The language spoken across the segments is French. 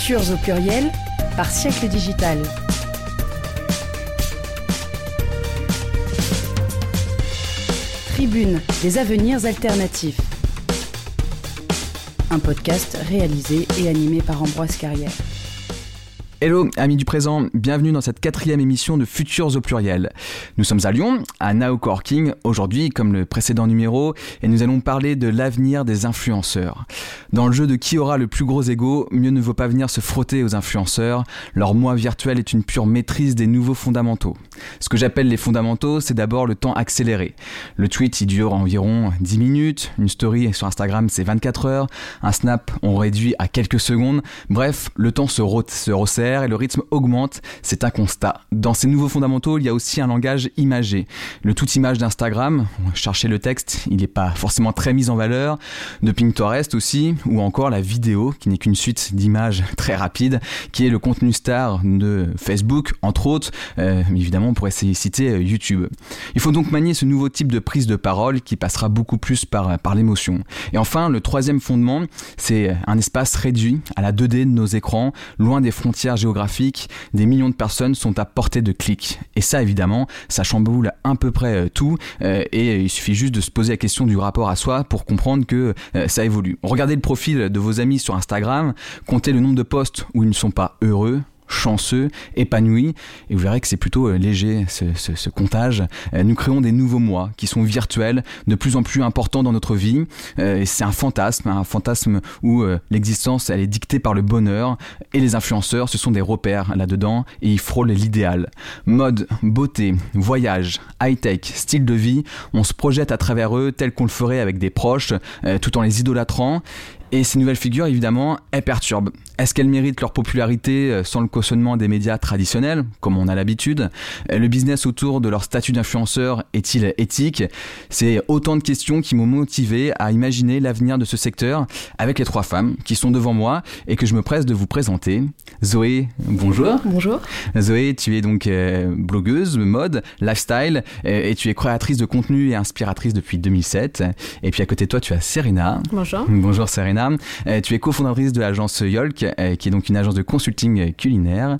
Futurs au pluriel par siècle digital. Tribune des avenirs alternatifs. Un podcast réalisé et animé par Ambroise Carrière. Hello, amis du présent, bienvenue dans cette quatrième émission de Futurs au pluriel. Nous sommes à Lyon, à Now Corking, aujourd'hui comme le précédent numéro, et nous allons parler de l'avenir des influenceurs. Dans le jeu de qui aura le plus gros ego, mieux ne vaut pas venir se frotter aux influenceurs. Leur moi virtuel est une pure maîtrise des nouveaux fondamentaux. Ce que j'appelle les fondamentaux, c'est d'abord le temps accéléré. Le tweet, il dure environ 10 minutes, une story sur Instagram, c'est 24 heures, un snap, on réduit à quelques secondes. Bref, le temps se, se resserre et le rythme augmente, c'est un constat. Dans ces nouveaux fondamentaux, il y a aussi un langage imagé. Le tout image d'Instagram, chercher le texte, il n'est pas forcément très mis en valeur, de Pinterest aussi, ou encore la vidéo, qui n'est qu'une suite d'images très rapides, qui est le contenu star de Facebook, entre autres, euh, évidemment on pourrait citer euh, YouTube. Il faut donc manier ce nouveau type de prise de parole qui passera beaucoup plus par, par l'émotion. Et enfin, le troisième fondement, c'est un espace réduit à la 2D de nos écrans, loin des frontières géographique, des millions de personnes sont à portée de clic. Et ça, évidemment, ça chamboule à peu près euh, tout. Euh, et il suffit juste de se poser la question du rapport à soi pour comprendre que euh, ça évolue. Regardez le profil de vos amis sur Instagram, comptez le nombre de posts où ils ne sont pas heureux, chanceux, épanoui, et vous verrez que c'est plutôt euh, léger ce, comptage. Euh, nous créons des nouveaux mois qui sont virtuels, de plus en plus importants dans notre vie. Euh, c'est un fantasme, un fantasme où l'existence elle est dictée par le bonheur, et les influenceurs ce sont des repères là-dedans, et ils frôlent l'idéal. Mode, beauté, voyage, high-tech, style de vie, on se projette à travers eux tel qu'on le ferait avec des proches, tout en les idolâtrant, et ces nouvelles figures, évidemment, elles perturbent. Est-ce qu'elles méritent leur popularité euh, sans le cautionnement des médias traditionnels, comme on a l'habitude? Euh, Le business autour de leur statut d'influenceur est-il éthique? C'est autant de questions qui m'ont motivé à imaginer l'avenir de ce secteur avec les trois femmes qui sont devant moi et que je me presse de vous présenter. Zoé, bonjour. Bonjour. Zoé, tu es donc euh, blogueuse, mode, lifestyle, et tu es créatrice de contenu et inspiratrice depuis 2007. Et puis à côté de toi, tu as Serena. Bonjour. Bonjour Serena. Tu es cofondatrice de l'agence Yolk, euh, qui est donc une agence de consulting culinaire.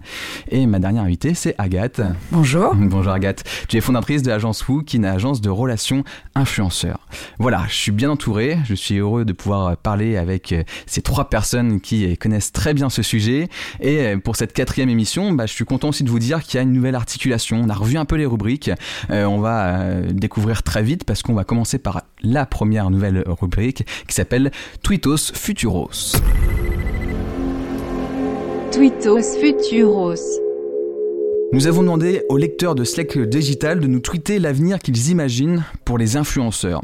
Et ma dernière invitée, c'est Agathe. Bonjour. Bonjour Agathe. Tu es fondatrice de l'agence Woo, qui est une agence de relations influenceurs. Voilà, je suis bien entouré. Je suis heureux de pouvoir parler avec euh, ces trois personnes qui connaissent très bien ce sujet. Et pour cette quatrième émission, bah, je suis content aussi de vous dire qu'il y a une nouvelle articulation. On a revu un peu les rubriques. on va découvrir très vite parce qu'on va commencer par la première nouvelle rubrique qui s'appelle Tweetos Futuros. Tweetos Futuros. Nous avons demandé aux lecteurs de Slack Digital de nous tweeter l'avenir qu'ils imaginent pour les influenceurs.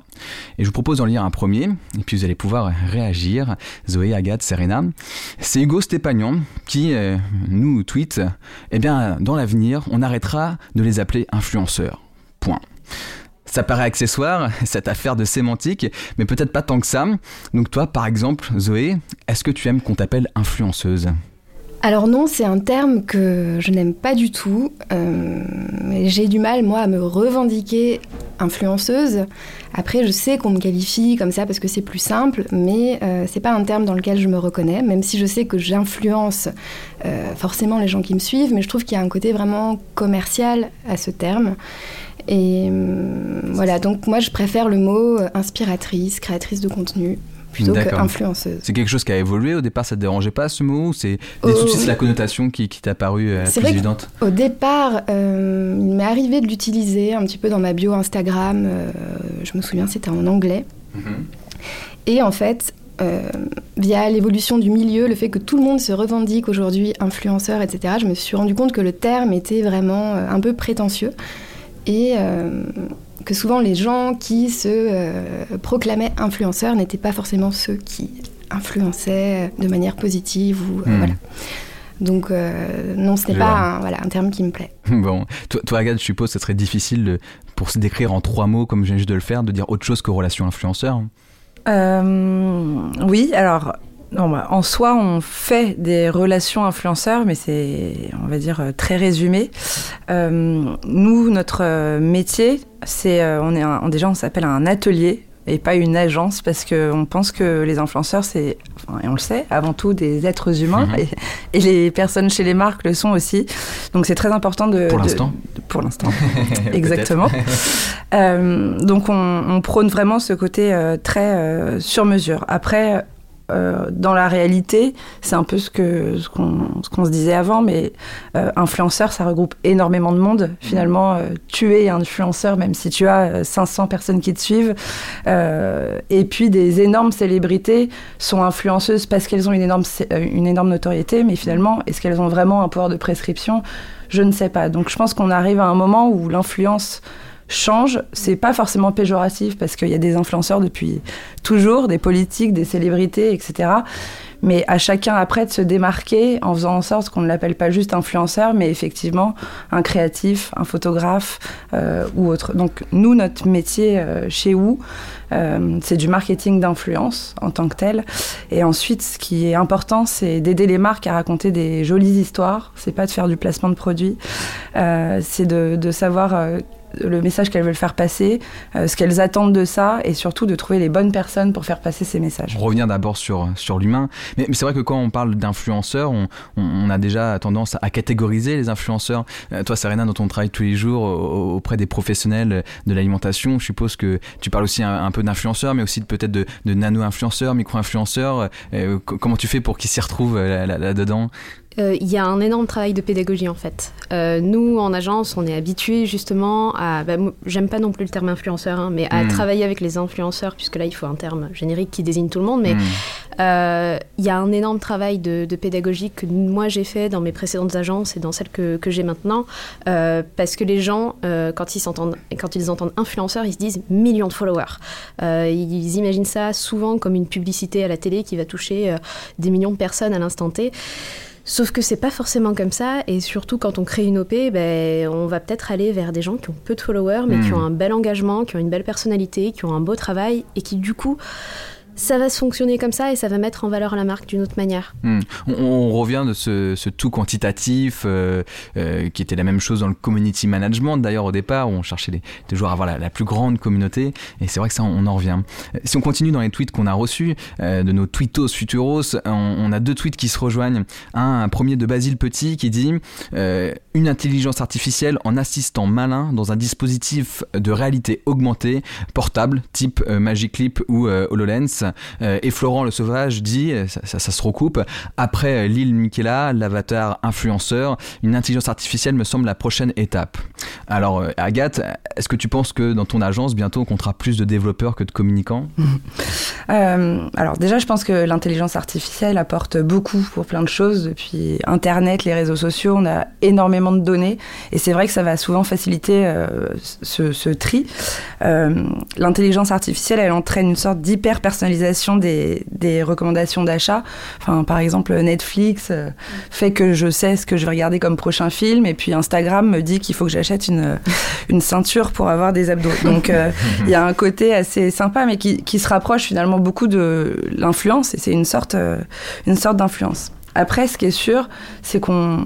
Et je vous propose d'en lire un premier, et puis vous allez pouvoir réagir. Zoé, Agathe, Serena. C'est Hugo Stépagnan qui euh, nous tweet Eh bien, dans l'avenir, on arrêtera de les appeler influenceurs. Point. Ça paraît accessoire, cette affaire de sémantique, mais peut-être pas tant que ça. Donc toi, par exemple, Zoé, est-ce que tu aimes qu'on t'appelle influenceuse? Alors non, c'est un terme que je n'aime pas du tout. Euh, j'ai du mal, moi, à me revendiquer influenceuse. Après, je sais qu'on me qualifie comme ça parce que c'est plus simple, mais euh, c'est pas un terme dans lequel je me reconnais, même si je sais que j'influence euh, forcément les gens qui me suivent, mais je trouve qu'il y a un côté vraiment commercial à ce terme. Et euh, voilà, donc moi je préfère le mot inspiratrice, créatrice de contenu plutôt qu'influenceuse. C'est quelque chose qui a évolué au départ, ça te dérangeait pas ce mot C'est la connotation qui, qui t'a paru euh, plus évidente Au départ, il m'est arrivé de l'utiliser un petit peu dans ma bio Instagram. je me souviens, c'était en anglais. Mhm. Et en fait, euh, via l'évolution du milieu, le fait que tout le monde se revendique aujourd'hui influenceur, etc., je me suis rendu compte que le terme était vraiment euh, un peu prétentieux et euh, que souvent les gens qui se euh, proclamaient influenceurs n'étaient pas forcément ceux qui influençaient de manière positive ou euh, Hmm. voilà. Donc euh, non, ce n'est pas un, voilà, un terme qui me plaît. Bon, toi, toi, Agathe, je suppose que ce serait difficile de- pour se décrire en trois mots, comme je viens juste de le faire, de dire autre chose que relation influenceur. Euh, oui, alors, non, bah, en soi, on fait des relations influenceurs, mais c'est, on va dire, euh, très résumé. Euh, nous, notre euh, métier, c'est, on est un- déjà, on s'appelle un atelier et pas une agence parce qu'on pense que les influenceurs, c'est, enfin, et on le sait, avant tout des êtres humains Mhm. et, et les personnes chez les marques le sont aussi. Donc c'est très important de... Pour l'instant. Pour l'instant. Exactement. Euh, donc on, on prône vraiment ce côté euh, très euh, sur mesure. Après, euh, dans la réalité, c'est un peu ce que ce qu'on qu'on se disait avant, mais euh, influenceur, ça regroupe énormément de monde. Finalement, euh, tu es influenceur, même si tu as euh, 500 personnes qui te suivent. Euh, et puis des énormes célébrités sont influenceuses parce qu'elles ont une énorme euh, une énorme notoriété, mais finalement, est-ce qu'elles ont vraiment un pouvoir de prescription? Je ne sais pas. Donc je pense qu'on arrive à un moment où l'influence change, c'est pas forcément péjoratif parce qu'il y a des influenceurs depuis toujours, des politiques, des célébrités, etc. Mais à chacun après de se démarquer en faisant en sorte qu'on ne l'appelle pas juste influenceur, mais effectivement un créatif, un photographe euh, ou autre. Donc nous, notre métier euh, chez OU, euh, c'est du marketing d'influence en tant que tel. Et ensuite, ce qui est important, c'est d'aider les marques à raconter des jolies histoires. C'est pas de faire du placement de produits, euh, c'est de, de savoir euh, le message qu'elles veulent faire passer, euh, ce qu'elles attendent de ça, et surtout de trouver les bonnes personnes pour faire passer ces messages. Revenir d'abord sur, sur l'humain. Mais, c'est vrai que quand on parle d'influenceurs, on, a déjà tendance à catégoriser les influenceurs. Euh, toi, Serena, dans ton travail tous les jours au- auprès des professionnels de l'alimentation, je suppose que tu parles aussi un, peu d'influenceurs, mais aussi peut-être de, de nano-influenceurs, micro-influenceurs. Euh, co- comment tu fais pour qu'ils s'y retrouvent là- là- là-dedans? Il y a un énorme travail de pédagogie en fait. Euh, nous, en agence, on est habitués justement à. bah, J'aime pas non plus le terme influenceur, hein, mais à Mm. travailler avec les influenceurs, puisque là, il faut un terme générique qui désigne tout le monde. Mais Hmm. euh, il y a un énorme travail de, de pédagogie que moi j'ai fait dans mes précédentes agences et dans celles que, que j'ai maintenant, euh, parce que les gens, euh, quand ils s'entendent, quand ils entendent influenceur, ils se disent millions de followers. Euh, ils imaginent ça souvent comme une publicité à la télé qui va toucher euh, des millions de personnes à l'instant T. Sauf que c'est pas forcément comme ça, et surtout quand on crée une OP, ben, on va peut-être aller vers des gens qui ont peu de followers, mais qui ont un bel engagement, qui ont une belle personnalité, qui ont un beau travail, et qui du coup, ça va se fonctionner comme ça et ça va mettre en valeur la marque d'une autre manière. Hmm. On, revient de ce, tout quantitatif euh, euh, qui était la même chose dans le community management d'ailleurs au départ où on cherchait les, à avoir la, plus grande communauté et c'est vrai que ça on en revient. Euh, Si on continue dans les tweets qu'on a reçus de nos tweetos futuros, on, a deux tweets qui se rejoignent. Un, un premier de Basile Petit qui dit une intelligence artificielle en assistant malin dans un dispositif de réalité augmentée portable type Magic Clip ou HoloLens et Florent le Sauvage dit, euh, ça, se recoupe, après euh, l'île Michaela, l'avatar influenceur, une intelligence artificielle me semble la prochaine étape. Alors euh, Agathe, est-ce que tu penses que dans ton agence, bientôt on comptera plus de développeurs que de communicants? Euh, alors déjà, je pense que l'intelligence artificielle apporte beaucoup pour plein de choses. Depuis Internet, les réseaux sociaux, on a énormément de données. Et c'est vrai que ça va souvent faciliter euh, ce, tri. Euh, l'intelligence artificielle, elle entraîne une sorte d'hyper-personnalisation des, recommandations d'achat. Enfin, par exemple, Netflix euh, fait que je sais ce que je vais regarder comme prochain film. Et puis Instagram me dit qu'il faut que j'achète une, une ceinture pour avoir des abdos. Donc euh, il y a un côté assez sympa, mais qui, qui se rapproche finalement beaucoup de l'influence, et c'est une sorte, euh, une sorte d'influence. Après, ce qui est sûr, c'est qu'on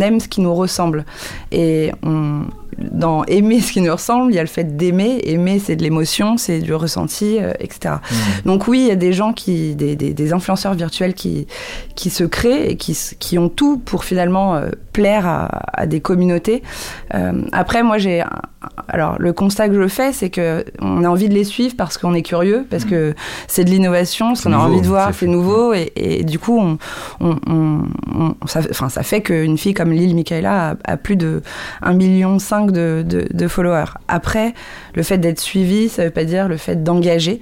aime ce qui nous ressemble. Et on, dans aimer ce qui nous ressemble, il y a le fait d'aimer. Aimer, c'est de l'émotion, c'est du ressenti, euh, etc. Donc oui, il y a des gens qui, des, des, des influenceurs virtuels qui, qui se créent et qui, qui ont tout pour finalement euh, plaire à, à des communautés. Euh, après, moi, j'ai, alors le constat que je fais, c'est que on a envie de les suivre parce qu'on est curieux, parce que c'est de l'innovation, ce C'est qu'on a envie de voir, c'est nouveau, et, et du coup, on, on, on- on- ça, fait qu'une fille comme Lille Michaela a, a plus de 1,5 million de, de, de followers. Après, le fait d'être suivi, ça veut pas dire le fait d'engager.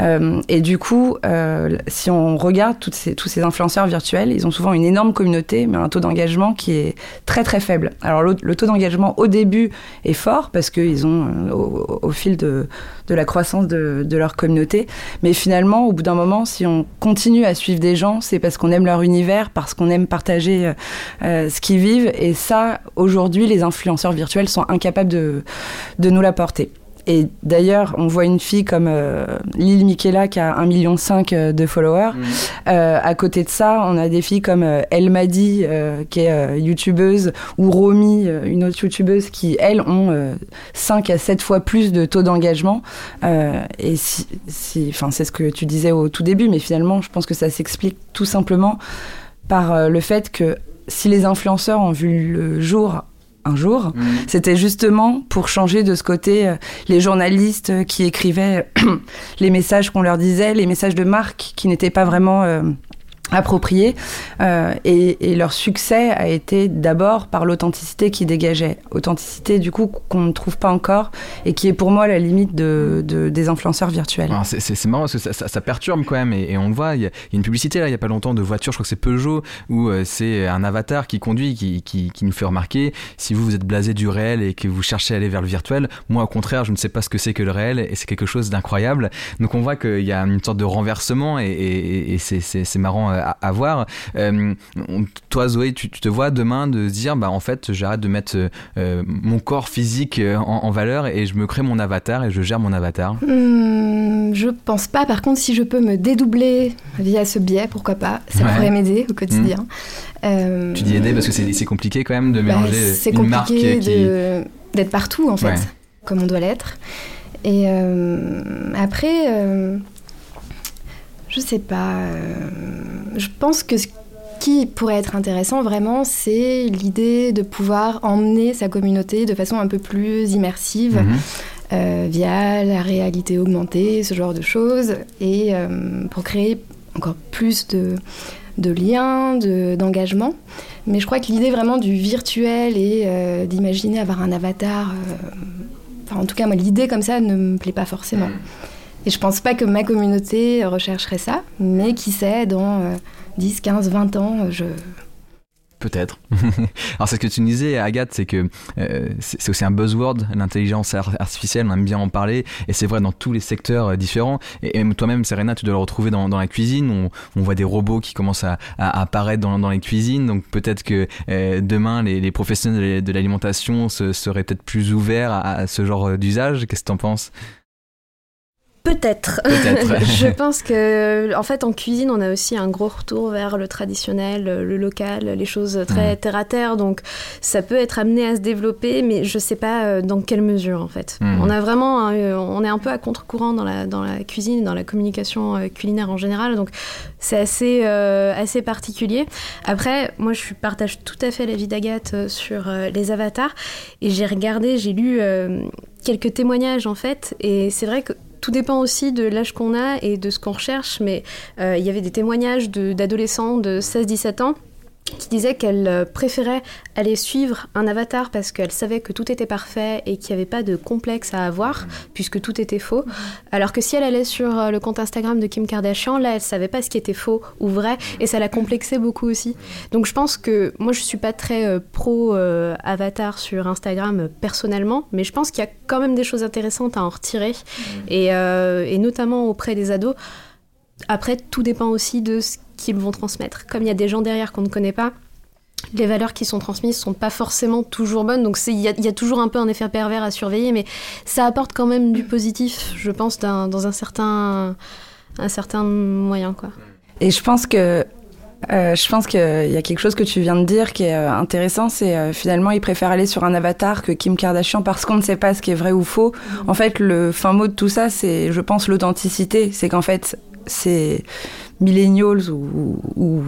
Euh, et du coup, euh, si on regarde toutes ces, tous ces influenceurs virtuels, ils ont souvent une énorme communauté, mais un taux d'engagement qui est très très faible. Alors le, taux d'engagement au début est fort parce qu'ils ont, euh, au, fil de, la croissance de, leur communauté, mais finalement, au bout d'un moment, si on continue à suivre des gens, c'est parce qu'on aime leur univers, parce qu'on aime partager euh, euh, ce qu'ils vivent, et ça, aujourd'hui, les influenceurs virtuels sont incapables de nous l'apporter. Et d'ailleurs, on voit une fille comme euh, Lil Michaela qui a 1,5 million de followers. Mmh. Euh, à côté de ça, on a des filles comme euh, El Madi, euh, qui est euh, youtubeuse, ou Romy, une autre youtubeuse, qui, elles, ont 5 à 7 fois plus de taux d'engagement. et si, si, c'est ce que tu disais au tout début, mais finalement, je pense que ça s'explique tout simplement par le fait que si les influenceurs ont vu le jour un jour. Mmh. C'était justement pour changer de ce côté euh, les journalistes qui écrivaient les messages qu'on leur disait, les messages de marque qui n'étaient pas vraiment euh, appropriés. Euh, et, leur succès a été d'abord par l'authenticité qui dégageait. Authenticité, du coup, qu'on ne trouve pas encore et qui est pour moi la limite de, de des influenceurs virtuels. C'est marrant parce que ça, perturbe quand même. Et, on le voit, il y, a une publicité là, il n'y a pas longtemps de voiture, je crois que c'est Peugeot, où euh, c'est un avatar qui conduit, qui, qui, nous fait remarquer si vous, vous êtes blasé du réel et que vous cherchez à aller vers le virtuel, moi au contraire, je ne sais pas ce que c'est que le réel et c'est quelque chose d'incroyable. Donc on voit qu'il y a une sorte de renversement et, et, et c'est marrant euh, à, à voir. Euh, toi, Zoé, tu, tu, te vois demain de dire, bah en fait, j'arrête de mettre euh, mon corps physique euh, en, en, valeur et je me crée mon avatar et je gère mon avatar. Mmh, je pense pas. Par contre, si je peux me dédoubler via ce biais, pourquoi pas? Ça ouais. pourrait m'aider au quotidien. Mmh. Euh, tu dis aider parce que c'est compliqué quand même de mélanger bah, une marque qui d'être partout en fait, ouais. comme on doit l'être. Et après je sais pas. Euh, je pense que ce qui pourrait être intéressant vraiment, c'est l'idée de pouvoir emmener sa communauté de façon un peu plus immersive. Mmh. Euh, via la réalité augmentée, ce genre de choses, et euh, pour créer encore plus de, de liens, d'engagement. De, Mais je crois que l'idée vraiment du virtuel et euh, d'imaginer avoir un avatar, enfin en tout cas moi l'idée comme ça ne me plaît pas forcément. Et je pense pas que ma communauté rechercherait ça, mais qui sait, dans euh, 10, 15, 20 ans, je. Peut-être. Alors, c'est ce que tu disais, Agathe, c'est que euh, c'est aussi un buzzword, l'intelligence artificielle, on aime bien en parler, et c'est vrai dans tous les secteurs euh, différents. Et, toi-même, Serena, tu dois le retrouver dans, la cuisine. On, voit des robots qui commencent à, apparaître dans, les cuisines, donc peut-être que euh, demain, les, professionnels de l'alimentation se, seraient peut-être plus ouverts à, à ce genre d'usage. Qu'est-ce que tu en penses? Peut-être. Peut je pense que, en fait, en cuisine, on a aussi un gros retour vers le traditionnel, le local, les choses très mmh. terre à terre. Donc, ça peut être amené à se développer, mais je sais pas dans quelle mesure, en fait. Mmh. On a vraiment, un, on est un peu à contre-courant dans la, dans la cuisine, dans la communication culinaire en général. Donc, c'est assez, euh, assez particulier. Après, moi, je partage tout à fait l'avis d'Agathe sur euh, les avatars. Et j'ai regardé, j'ai lu euh, quelques témoignages, en fait. Et c'est vrai que tout dépend aussi de l'âge qu'on a et de ce qu'on recherche, mais euh, il y avait des témoignages d'adolescents de, de 16-17 ans qui disait qu'elle euh, préférait aller suivre un avatar parce qu'elle savait que tout était parfait et qu'il n'y avait pas de complexe à avoir mmh. puisque tout était faux. Mmh. Alors que si elle allait sur euh, le compte Instagram de Kim Kardashian, là, elle savait pas ce qui était faux ou vrai et ça la complexait beaucoup aussi. Donc je pense que moi, je suis pas très euh, pro euh, avatar sur Instagram euh, personnellement, mais je pense qu'il y a quand même des choses intéressantes à en retirer mmh. et, et notamment auprès des ados. Après, tout dépend aussi de ce qu'ils vont transmettre. Comme il y a des gens derrière qu'on ne connaît pas, les valeurs qui sont transmises sont pas forcément toujours bonnes, donc il y, y, a toujours un peu un effet pervers à surveiller, mais ça apporte quand même du positif, je pense, un, dans un certain, un certain moyen. Quoi. Et je pense que euh, je pense qu'il y a quelque chose que tu viens de dire qui est euh, intéressant, c'est euh, finalement ils préfèrent aller sur un avatar que Kim Kardashian parce qu'on ne sait pas ce qui est vrai ou faux. Mmh. En fait, le fin mot de tout ça, c'est, je pense, l'authenticité. C'est qu'en fait, c'est millennials ou,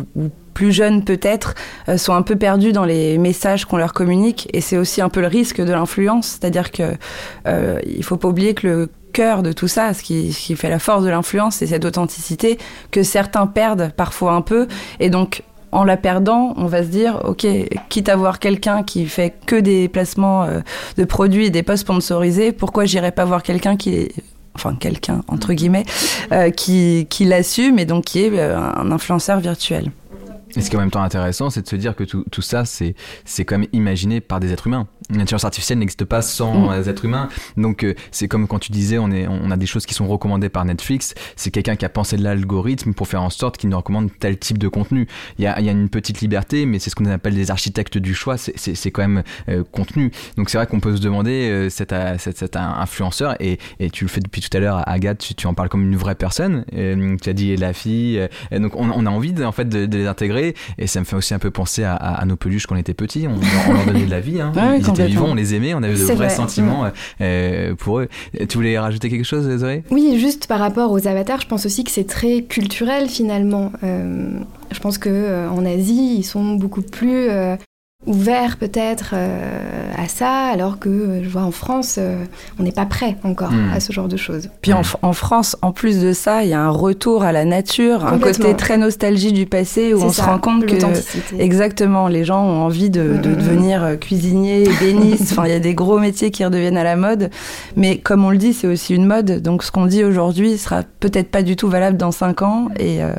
plus jeunes peut-être euh, sont un peu perdus dans les messages qu'on leur communique et c'est aussi un peu le risque de l'influence c'est-à-dire que euh, il faut pas oublier que le cœur de tout ça, ce qui, ce qui fait la force de l'influence, c'est cette authenticité que certains perdent parfois un peu. Et donc, en la perdant, on va se dire, ok, quitte à voir quelqu'un qui fait que des placements euh, de produits et des posts sponsorisés, pourquoi j'irais pas voir quelqu'un qui enfin quelqu'un entre guillemets euh, qui, qui l'assume et donc qui est euh, un influenceur virtuel. Et ce qui est en même temps intéressant, c'est de se dire que tout, tout ça, c'est, quand même imaginé par des êtres humains. L'intelligence artificielle n'existe pas sans mm. êtres humains. Donc, euh, c'est comme quand tu disais, on, est, on a des choses qui sont recommandées par Netflix. C'est quelqu'un qui a pensé de l'algorithme pour faire en sorte qu'il nous recommande tel type de contenu. Il y a, il y a une petite liberté, mais c'est ce qu'on appelle des architectes du choix. C'est, quand même euh, contenu. Donc, c'est vrai qu'on peut se demander, euh, cet, euh, cet, cet, influenceur, et, et tu le fais depuis tout à l'heure, Agathe, tu, tu en parles comme une vraie personne. tu as dit la fille. donc, on, on, a envie, de, en fait, de, de les intégrer. Et ça me fait aussi un peu penser à, à, à nos peluches quand on était petits. On, on leur donnait de la vie. Hein. Ouais, Ils étaient vivants, on les aimait, on avait de vrais vrai. sentiments euh, pour eux. Tu voulais rajouter quelque chose, Zoé? Oui, juste par rapport aux avatars, je pense aussi que c'est très culturel finalement. Euh, je pense que euh, en Asie, ils sont beaucoup plus euh, ouvert peut-être euh, à ça, alors que euh, je vois en France, euh, on n'est pas prêt encore mmh. à ce genre de choses. Puis en, en, France, en plus de ça, il y a un retour à la nature, un côté très nostalgie du passé où on ça, se rend compte que exactement les gens ont envie de, de mmh. devenir cuisinier, bénisse. enfin, il y a des gros métiers qui redeviennent à la mode, mais comme on le dit, c'est aussi une mode. Donc ce qu'on dit aujourd'hui sera peut-être pas du tout valable dans cinq ans et euh,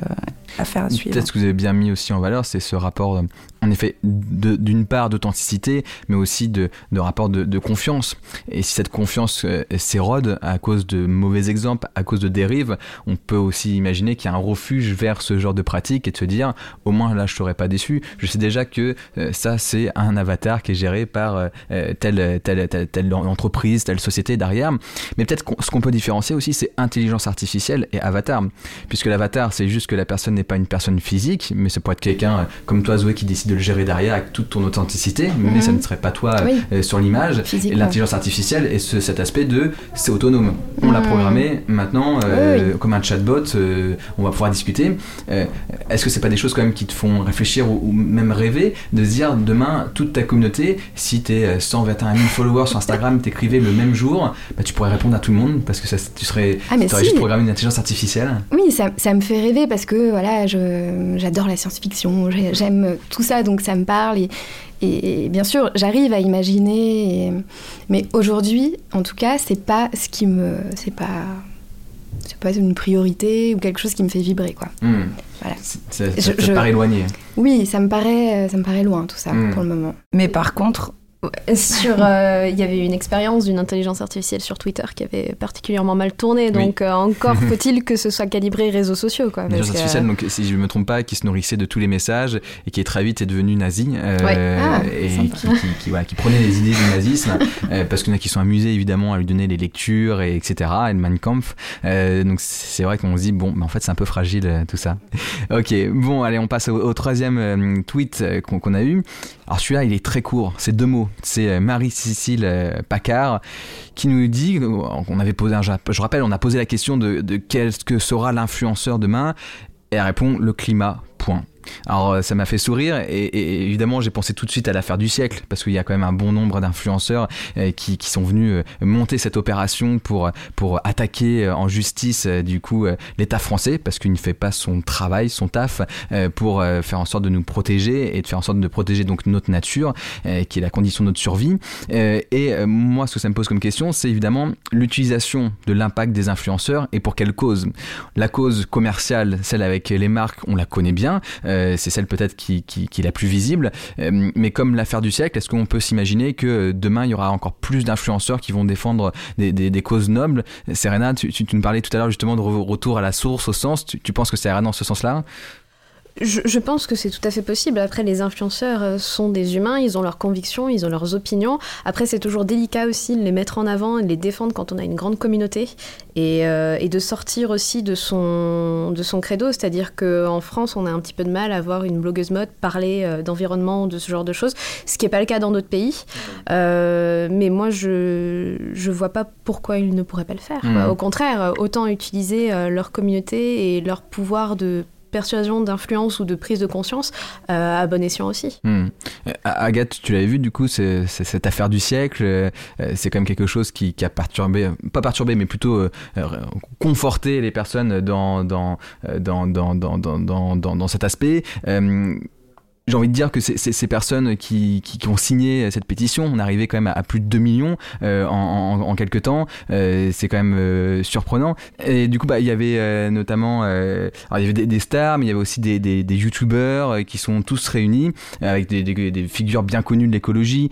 affaire à suivre. Peut-être ce que vous avez bien mis aussi en valeur, c'est ce rapport en effet, d'une part d'authenticité, mais aussi de, de rapport de, de, confiance. Et si cette confiance euh, s'érode à cause de mauvais exemples, à cause de dérives, on peut aussi imaginer qu'il y a un refuge vers ce genre de pratique et de se dire, au moins là, je serai pas déçu. Je sais déjà que euh, ça, c'est un avatar qui est géré par euh, telle, telle, telle, telle, entreprise, telle société derrière. Mais peut-être qu ce qu'on peut différencier aussi, c'est intelligence artificielle et avatar. Puisque l'avatar, c'est juste que la personne n'est pas une personne physique, mais ça pourrait être quelqu'un comme toi, Zoé, qui décide de le gérer derrière avec toute ton authenticité, mais mmh. ça ne serait pas toi oui. euh, sur l'image. L'intelligence artificielle et ce, cet aspect de c'est autonome. On mmh. l'a programmé, maintenant, euh, oui. comme un chatbot, euh, on va pouvoir discuter. Est-ce que c'est pas des choses quand même qui te font réfléchir ou, ou, même rêver de se dire demain, toute ta communauté, si tu es 121 000 followers sur Instagram, t'écrivais le même jour, bah, tu pourrais répondre à tout le monde parce que ça, tu serais, ah, tu aurais si. juste programmé une intelligence artificielle. Oui, ça, ça me fait rêver parce que voilà, j'adore la science-fiction, j'aime tout ça, donc ça me parle. Et, et, et bien sûr, j'arrive à imaginer. Et, mais aujourd'hui, en tout cas, c'est pas ce qui me. C'est pas. C'est pas une priorité ou quelque chose qui me fait vibrer, quoi. Mmh. Voilà. Ça, ça, je, ça je... paraît éloigné. Oui, ça me paraît, ça me paraît loin tout ça mmh. pour le moment. Mais par contre, sur, euh, il y avait une expérience d'une intelligence artificielle sur Twitter qui avait particulièrement mal tourné, donc oui. euh, encore faut-il que ce soit calibré réseaux sociaux. Quoi, artificielle, donc, si je ne me trompe pas, qui se nourrissait de tous les messages et qui est très vite est devenue nazie euh, ouais. ah, et qui, qui, qui, qui, prenait les idées du nazisme parce qu'il y en a qui sont amusés évidemment à lui donner les lectures et etc. et le Mein Kampf. Donc c'est vrai qu'on se dit bon, mais en fait c'est un peu fragile tout ça. ok, bon allez on passe au, au troisième tweet qu'on qu a eu. Alors celui-là il est très court, c'est deux mots. C'est euh, Marie-Cécile euh, Paccard qui nous dit, on avait posé je rappelle, on a posé la question de, de quel que sera l'influenceur demain, et elle répond le climat, point. Alors euh, ça m'a fait sourire et, évidemment j'ai pensé tout de suite à l'affaire du siècle parce qu'il y a quand même un bon nombre d'influenceurs euh, qui, qui, sont venus euh, monter cette opération pour, pour attaquer en justice du coup l'État français parce qu'il ne fait pas son travail, son taf pour faire en sorte de nous protéger et de faire en sorte de protéger donc notre nature qui est la condition de notre survie. Et moi ce que ça me pose comme question c'est évidemment l'utilisation de l'impact des influenceurs et pour quelle cause? La cause commerciale, celle avec les marques, on la connaît bien. Euh, c'est celle peut-être qui, est la plus visible. Euh, mais comme l'affaire du siècle, est-ce qu'on peut s'imaginer que demain il y aura encore plus d'influenceurs qui vont défendre des, causes nobles? Serena, tu, tu, nous parlais tout à l'heure justement de retour à la source, au sens. Tu, tu penses que ça ira dans ce sens-là? Je, je, pense que c'est tout à fait possible. Après, les influenceurs euh, sont des humains, ils ont leurs convictions, ils ont leurs opinions. Après, c'est toujours délicat aussi de les mettre en avant et de les défendre quand on a une grande communauté et, euh, et de sortir aussi de son, de son credo. C'est-à-dire qu'en France, on a un petit peu de mal à voir une blogueuse mode parler euh, d'environnement, de ce genre de choses, ce qui n'est pas le cas dans d'autres pays. Euh, mais moi, je ne vois pas pourquoi ils ne pourraient pas le faire. Mmh. Au contraire, autant utiliser leur communauté et leur pouvoir de persuasion, d'influence ou de prise de conscience euh, à bon escient aussi. Mmh. Agathe, tu l'avais vu du coup, c'est, cette affaire du siècle, euh, c'est quand même quelque chose qui, a perturbé, pas perturbé, mais plutôt euh, conforté les personnes dans, dans, dans, dans, dans, dans, dans cet aspect. J'ai envie de dire que c'est ces personnes qui, qui, ont signé cette pétition, on est arrivé quand même à, plus de 2 millions euh, en, en, quelques temps, euh, c'est quand même euh, surprenant. Et du coup, bah, il y avait notamment, alors il y avait des, stars, mais il y avait aussi des, des, des youtubeurs qui sont tous réunis avec des, des, figures bien connues de l'écologie,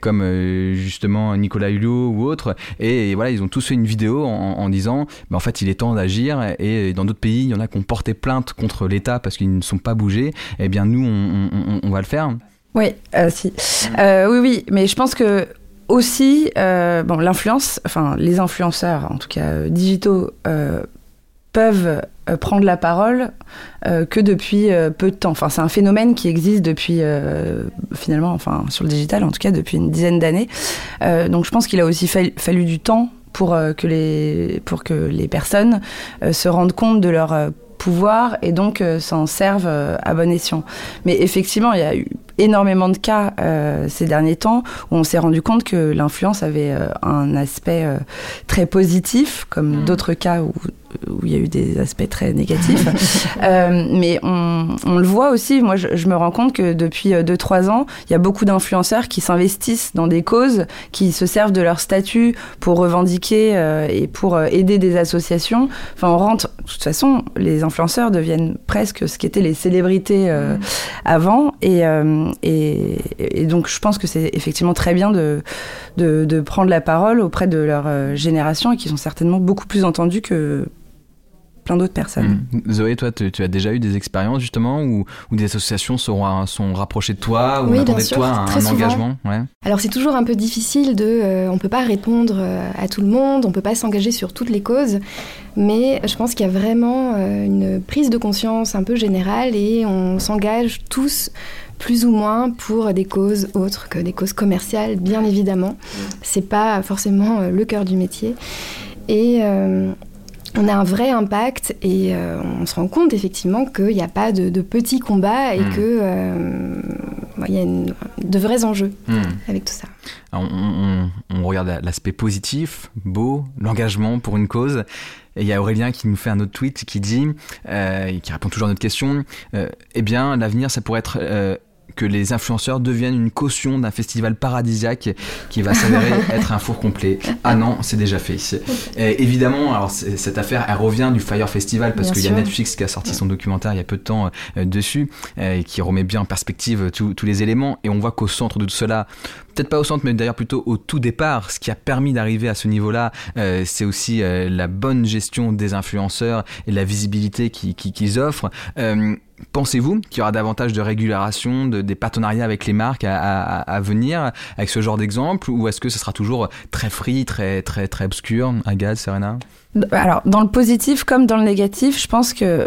comme justement Nicolas Hulot ou autres. Et, voilà, ils ont tous fait une vidéo en, en disant, bah, en fait, il est temps d'agir. Et dans d'autres pays, il y en a qui ont porté plainte contre l'État parce qu'ils ne sont pas bougés. Et eh bien, nous, on, va le faire. Oui, euh, si. Euh, oui, oui, mais je pense que aussi, euh, bon, l'influence, enfin, les influenceurs, en tout cas digitaux, peuvent prendre la parole que depuis peu de temps. Enfin, c'est un phénomène qui existe depuis, finalement, enfin, sur le digital, en tout cas, depuis une dizaine d'années. donc, je pense qu'il a aussi fallu, du temps pour, que les, pour que les personnes se rendent compte de leur pouvoir et donc euh, s'en servent euh, à bon escient. Mais effectivement, il y a eu énormément de cas euh, ces derniers temps où on s'est rendu compte que l'influence avait un aspect très positif, comme mmh. d'autres cas où où il y a eu des aspects très négatifs. euh, mais on, on, le voit aussi, moi je, je, me rends compte que depuis 2-3 ans, il y a beaucoup d'influenceurs qui s'investissent dans des causes, qui se servent de leur statut pour revendiquer euh, et pour euh, aider des associations. Enfin, on rentre, de toute façon, les influenceurs deviennent presque ce qu'étaient les célébrités euh, avant. Et, et, et, donc je pense que c'est effectivement très bien de, de, de, prendre la parole auprès de leur génération et qui sont certainement beaucoup plus entendus que plein d'autres personnes. Mmh. Zoé, toi, tu, as déjà eu des expériences justement où, où des associations sont, sont rapprochées de toi ou oui, attendaient de toi un, engagement ouais. Alors c'est toujours un peu difficile de... Euh, on peut pas répondre euh, à tout le monde, on peut pas s'engager sur toutes les causes, mais je pense qu'il y a vraiment euh, une prise de conscience un peu générale et on s'engage tous plus ou moins pour des causes autres que des causes commerciales, bien évidemment. C'est pas forcément le cœur du métier. Et on a un vrai impact et euh, on se rend compte effectivement qu'il n'y a pas de, petits combats et qu'il hmm. que euh, y a de vrais enjeux hmm. avec tout ça. on, regarde l'aspect positif, beau, l'engagement pour une cause. Et il y a Aurélien qui nous fait un autre tweet qui dit, euh, qui répond toujours à notre question, eh bien l'avenir ça pourrait être que les influenceurs deviennent une caution d'un festival paradisiaque qui va s'avérer être un four complet. Ah non, c'est déjà fait. Et évidemment, alors cette affaire, elle revient du Fire Festival parce qu'il y a Netflix qui a sorti son documentaire il y a peu de temps euh, dessus euh, et qui remet bien en perspective tous les éléments. Et on voit qu'au centre de tout cela, peut-être pas au centre, mais d'ailleurs plutôt au tout départ, ce qui a permis d'arriver à ce niveau-là, euh, c'est aussi la bonne gestion des influenceurs et la visibilité qu'ils offrent. Pensez-vous qu'il y aura davantage de régulation, de, des partenariats avec les marques à, venir avec ce genre d'exemple ou est-ce que ce sera toujours très free, très très très obscur Agathe, Serena? Alors, dans le positif comme dans le négatif, je pense que euh,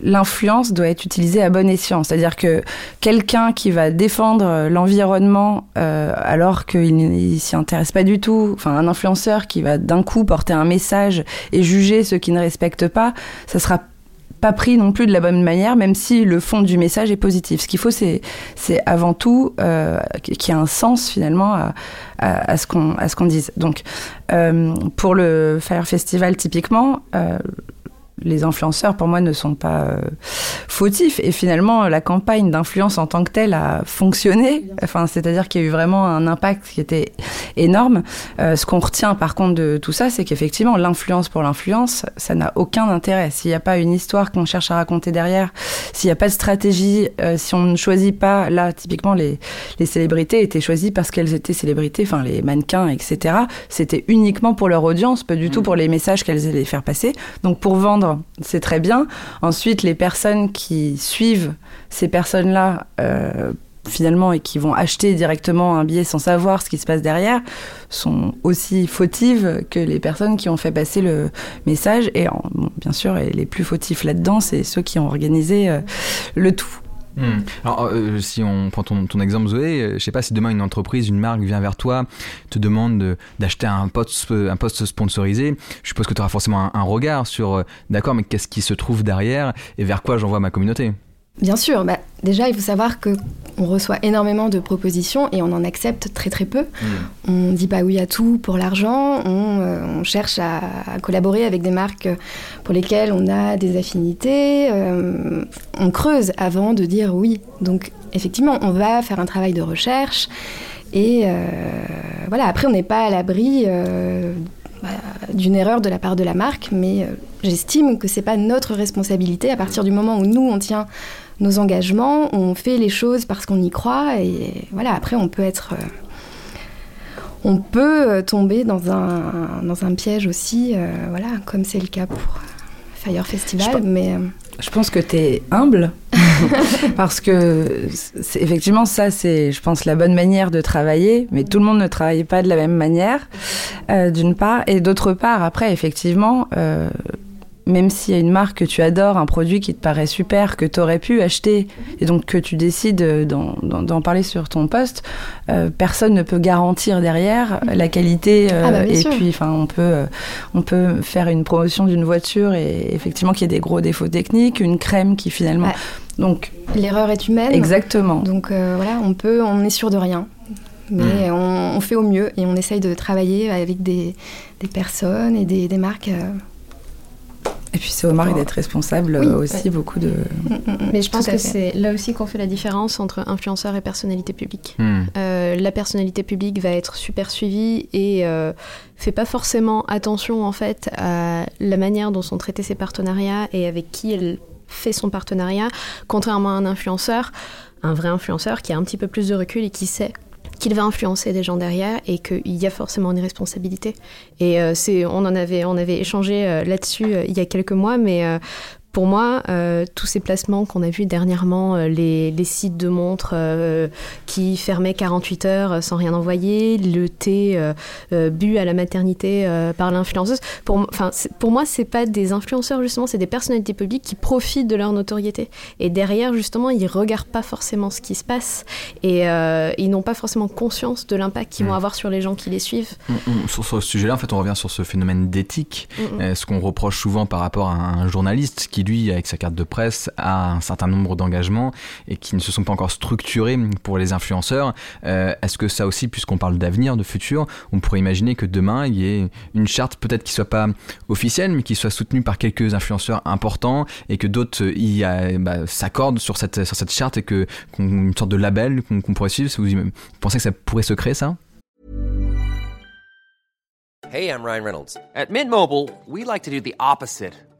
l'influence doit être utilisée à bon escient. C'est-à-dire que quelqu'un qui va défendre l'environnement euh, alors qu'il ne s'y intéresse pas du tout, enfin un influenceur qui va d'un coup porter un message et juger ceux qui ne respectent pas, ça sera pas pris non plus de la bonne manière, même si le fond du message est positif. Ce qu'il faut, c'est, c'est avant tout euh, qu'il y ait un sens finalement à, à, ce qu'on à ce qu'on dise. Donc, euh, pour le Fire Festival typiquement, euh, les influenceurs, pour moi, ne sont pas euh, fautifs. Et finalement, la campagne d'influence en tant que telle a fonctionné. Enfin, c'est-à-dire qu'il y a eu vraiment un impact qui était énorme. Euh, ce qu'on retient, par contre, de tout ça, c'est qu'effectivement, l'influence pour l'influence, ça n'a aucun intérêt. S'il n'y a pas une histoire qu'on cherche à raconter derrière, s'il n'y a pas de stratégie, euh, si on ne choisit pas, là, typiquement, les, les célébrités étaient choisies parce qu'elles étaient célébrités, enfin, les mannequins, etc. C'était uniquement pour leur audience, pas du tout mm. pour les messages qu'elles allaient faire passer. Donc, pour vendre c'est très bien. Ensuite, les personnes qui suivent ces personnes-là, euh, finalement, et qui vont acheter directement un billet sans savoir ce qui se passe derrière, sont aussi fautives que les personnes qui ont fait passer le message. Et bien sûr, les plus fautifs là-dedans, c'est ceux qui ont organisé euh, le tout. Hmm. Alors, euh, si on prend ton, ton exemple, Zoé, euh, je sais pas si demain une entreprise, une marque vient vers toi, te demande d'acheter un poste, un poste sponsorisé, je suppose que tu auras forcément un, regard sur, euh, d'accord, mais qu'est-ce qui se trouve derrière et vers quoi j'envoie ma communauté? Bien sûr, bah, déjà il faut savoir que on reçoit énormément de propositions et on en accepte très très peu. On ne dit pas oui à tout pour l'argent, on, euh, on cherche à, à collaborer avec des marques pour lesquelles on a des affinités, euh, on creuse avant de dire oui. Donc effectivement, on va faire un travail de recherche et euh, voilà, après on n'est pas à l'abri bah, d'une erreur de la part de la marque, mais j'estime que c'est pas notre responsabilité à partir du moment où nous on tient nos engagements, on fait les choses parce qu'on y croit et voilà, après on peut être euh, on peut euh, tomber dans un, dans un piège aussi, euh, voilà, comme c'est le cas pour Fire Festival, Je mais Je pense que tu es humble. Parce que c'est- effectivement ça c'est je pense la bonne manière de travailler mais tout le monde ne travaille pas de la même manière euh, d'une part et d'autre part après effectivement euh, même s'il y a une marque que tu adores, un produit qui te paraît super, que tu aurais pu acheter, et donc que tu décides d'en- d'en parler sur ton poste, euh, personne ne peut garantir derrière la qualité. euh, Ah bah, et sûr. puis, enfin, on peut, euh, on peut faire une promotion d'une voiture et effectivement qu'il y ait des gros défauts techniques, une crème qui finalement. Ouais. Donc, l'erreur est humaine. exactement. Donc euh, voilà, on peut, on est sûr de rien. Mais on, on fait au mieux et on essaye de travailler avec des, des personnes et des, des marques. euh, Et puis, c'est aux marques d'être responsables Oui, euh, aussi ouais. beaucoup de. mm, mm, mm, Mais je pense que c'est là aussi qu'on fait la différence entre influenceur et personnalité publique. Hmm. Euh, la personnalité publique va être super suivie et euh, fait pas forcément attention en fait à la manière dont sont traités ses partenariats et avec qui elle fait son partenariat, contrairement à un influenceur, un vrai influenceur qui a un petit peu plus de recul et qui sait qu'il va influencer des gens derrière et qu'il y a forcément une responsabilité. Et euh, c'est, on en avait, on avait échangé euh, là-dessus euh, il y a quelques mois, mais euh, pour moi, euh, tous ces placements qu'on a vus dernièrement, euh, les, les sites de montres euh, qui fermaient 48 heures sans rien envoyer, le thé euh, bu à la maternité par l'influenceuse, pour, enfin, pour moi, c'est pas des influenceurs justement, c'est des personnalités publiques qui profitent de leur notoriété. Et derrière, justement, ils regardent pas forcément ce qui se passe et ils n'ont pas forcément conscience de l'impact qu'ils Mm. vont avoir sur les gens qui les suivent. On- on- sur ce sujet-là, en fait, on revient sur ce phénomène d'éthique, Mm, mm. ce qu'on reproche souvent par rapport à un journaliste qui, lui, avec sa carte de presse, a un certain nombre d'engagements et qui ne se sont pas encore structurés pour les influenceurs. Euh, Est-ce que ça aussi, puisqu'on parle d'avenir, de futur, on pourrait imaginer que demain, il y ait une charte peut-être qui soit pas officielle, mais qui soit soutenue par quelques influenceurs importants et que d'autres euh, bah, s'accordent sur cette, sur cette charte et que une sorte de label qu'on pourrait suivre? Vous, vous pensez que ça pourrait se créer, ça? Hey, I'm Ryan Reynolds. At Mint we like to do the opposite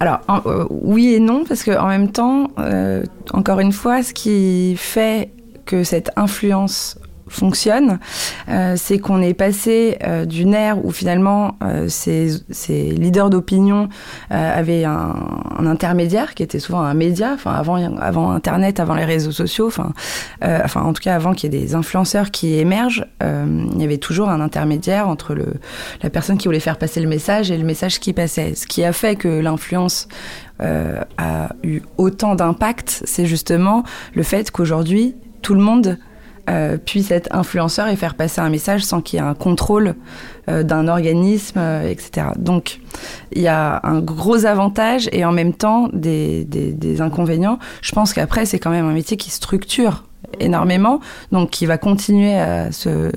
alors euh, oui et non, parce que en même temps, euh, encore une fois, ce qui fait que cette influence fonctionne, euh, c'est qu'on est passé euh, d'une ère où finalement euh, ces, leaders d'opinion avaient un, intermédiaire qui était souvent un média, enfin avant, Internet, avant les réseaux sociaux, enfin, en tout cas avant qu'il y ait des influenceurs qui émergent, il y avait toujours un intermédiaire entre la personne qui voulait faire passer le message et le message qui passait. Ce qui a fait que l'influence a eu autant d'impact, c'est justement le fait qu'aujourd'hui, tout le monde euh, puisse être influenceur et faire passer un message sans qu'il y ait un contrôle euh, d'un organisme, euh, etc. Donc, il y a un gros avantage et en même temps des, des, des inconvénients. Je pense qu'après, c'est quand même un métier qui structure énormément, donc qui va continuer à se,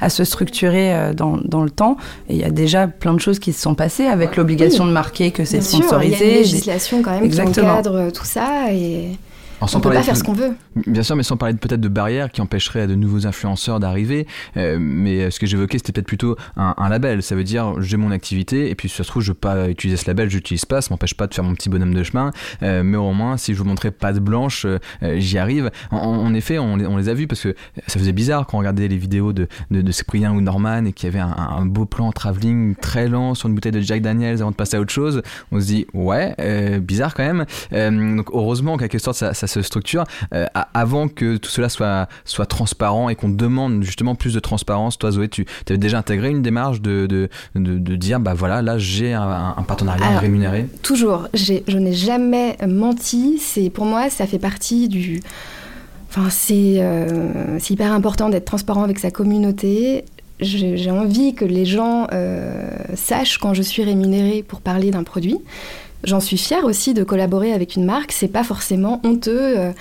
à se structurer euh, dans, dans le temps. Et il y a déjà plein de choses qui se sont passées avec l'obligation de marquer que c'est sûr, il y a sponsorisé. une législation quand même Exactement. qui encadre tout ça et on peut pas faire ce qu'on veut. Bien sûr, mais sans parler peut-être de barrières qui empêcheraient de nouveaux influenceurs d'arriver. Euh, mais ce que j'évoquais, c'était peut-être plutôt un, label. Ça veut dire, j'ai mon activité, et puis si ça se trouve, je veux pas utiliser ce label, j'utilise pas, ça m'empêche pas de faire mon petit bonhomme de chemin. Euh, mais au moins, si je vous montrais de blanche, euh, j'y arrive. En, effet, on, on, les a vus parce que ça faisait bizarre quand on regardait les vidéos de, de, Cyprien ou Norman et qu'il y avait un, beau plan travelling très lent sur une bouteille de Jack Daniels avant de passer à autre chose. On se dit, ouais, bizarre quand même. donc heureusement, en quelque sorte, ça, ça se structure. Euh, avant que tout cela soit, soit transparent et qu'on demande justement plus de transparence. Toi, Zoé, tu avais déjà intégré une démarche de, de, de, dire, bah voilà, là j'ai un, partenariat rémunéré Toujours, je n'ai jamais menti. C'est Pour moi, ça fait partie du... Enfin, c'est euh, hyper important d'être transparent avec sa communauté j'ai envie que les gens euh, sachent quand je suis rémunérée pour parler d'un produit. J'en suis fière aussi de collaborer avec une marque. C'est pas forcément honteux euh,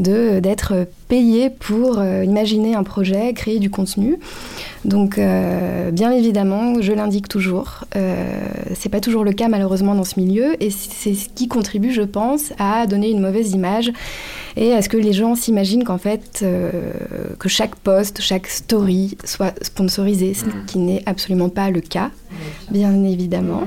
de d'être payé pour euh, imaginer un projet, créer du contenu. Donc, euh, bien évidemment, je l'indique toujours. c'est pas toujours le cas malheureusement dans ce milieu, et c'est ce qui contribue, je pense, à donner une mauvaise image et à ce que les gens s'imaginent qu'en fait que chaque post, chaque story soit sponsorisé, ce mmh. qui n'est absolument pas le cas, bien évidemment.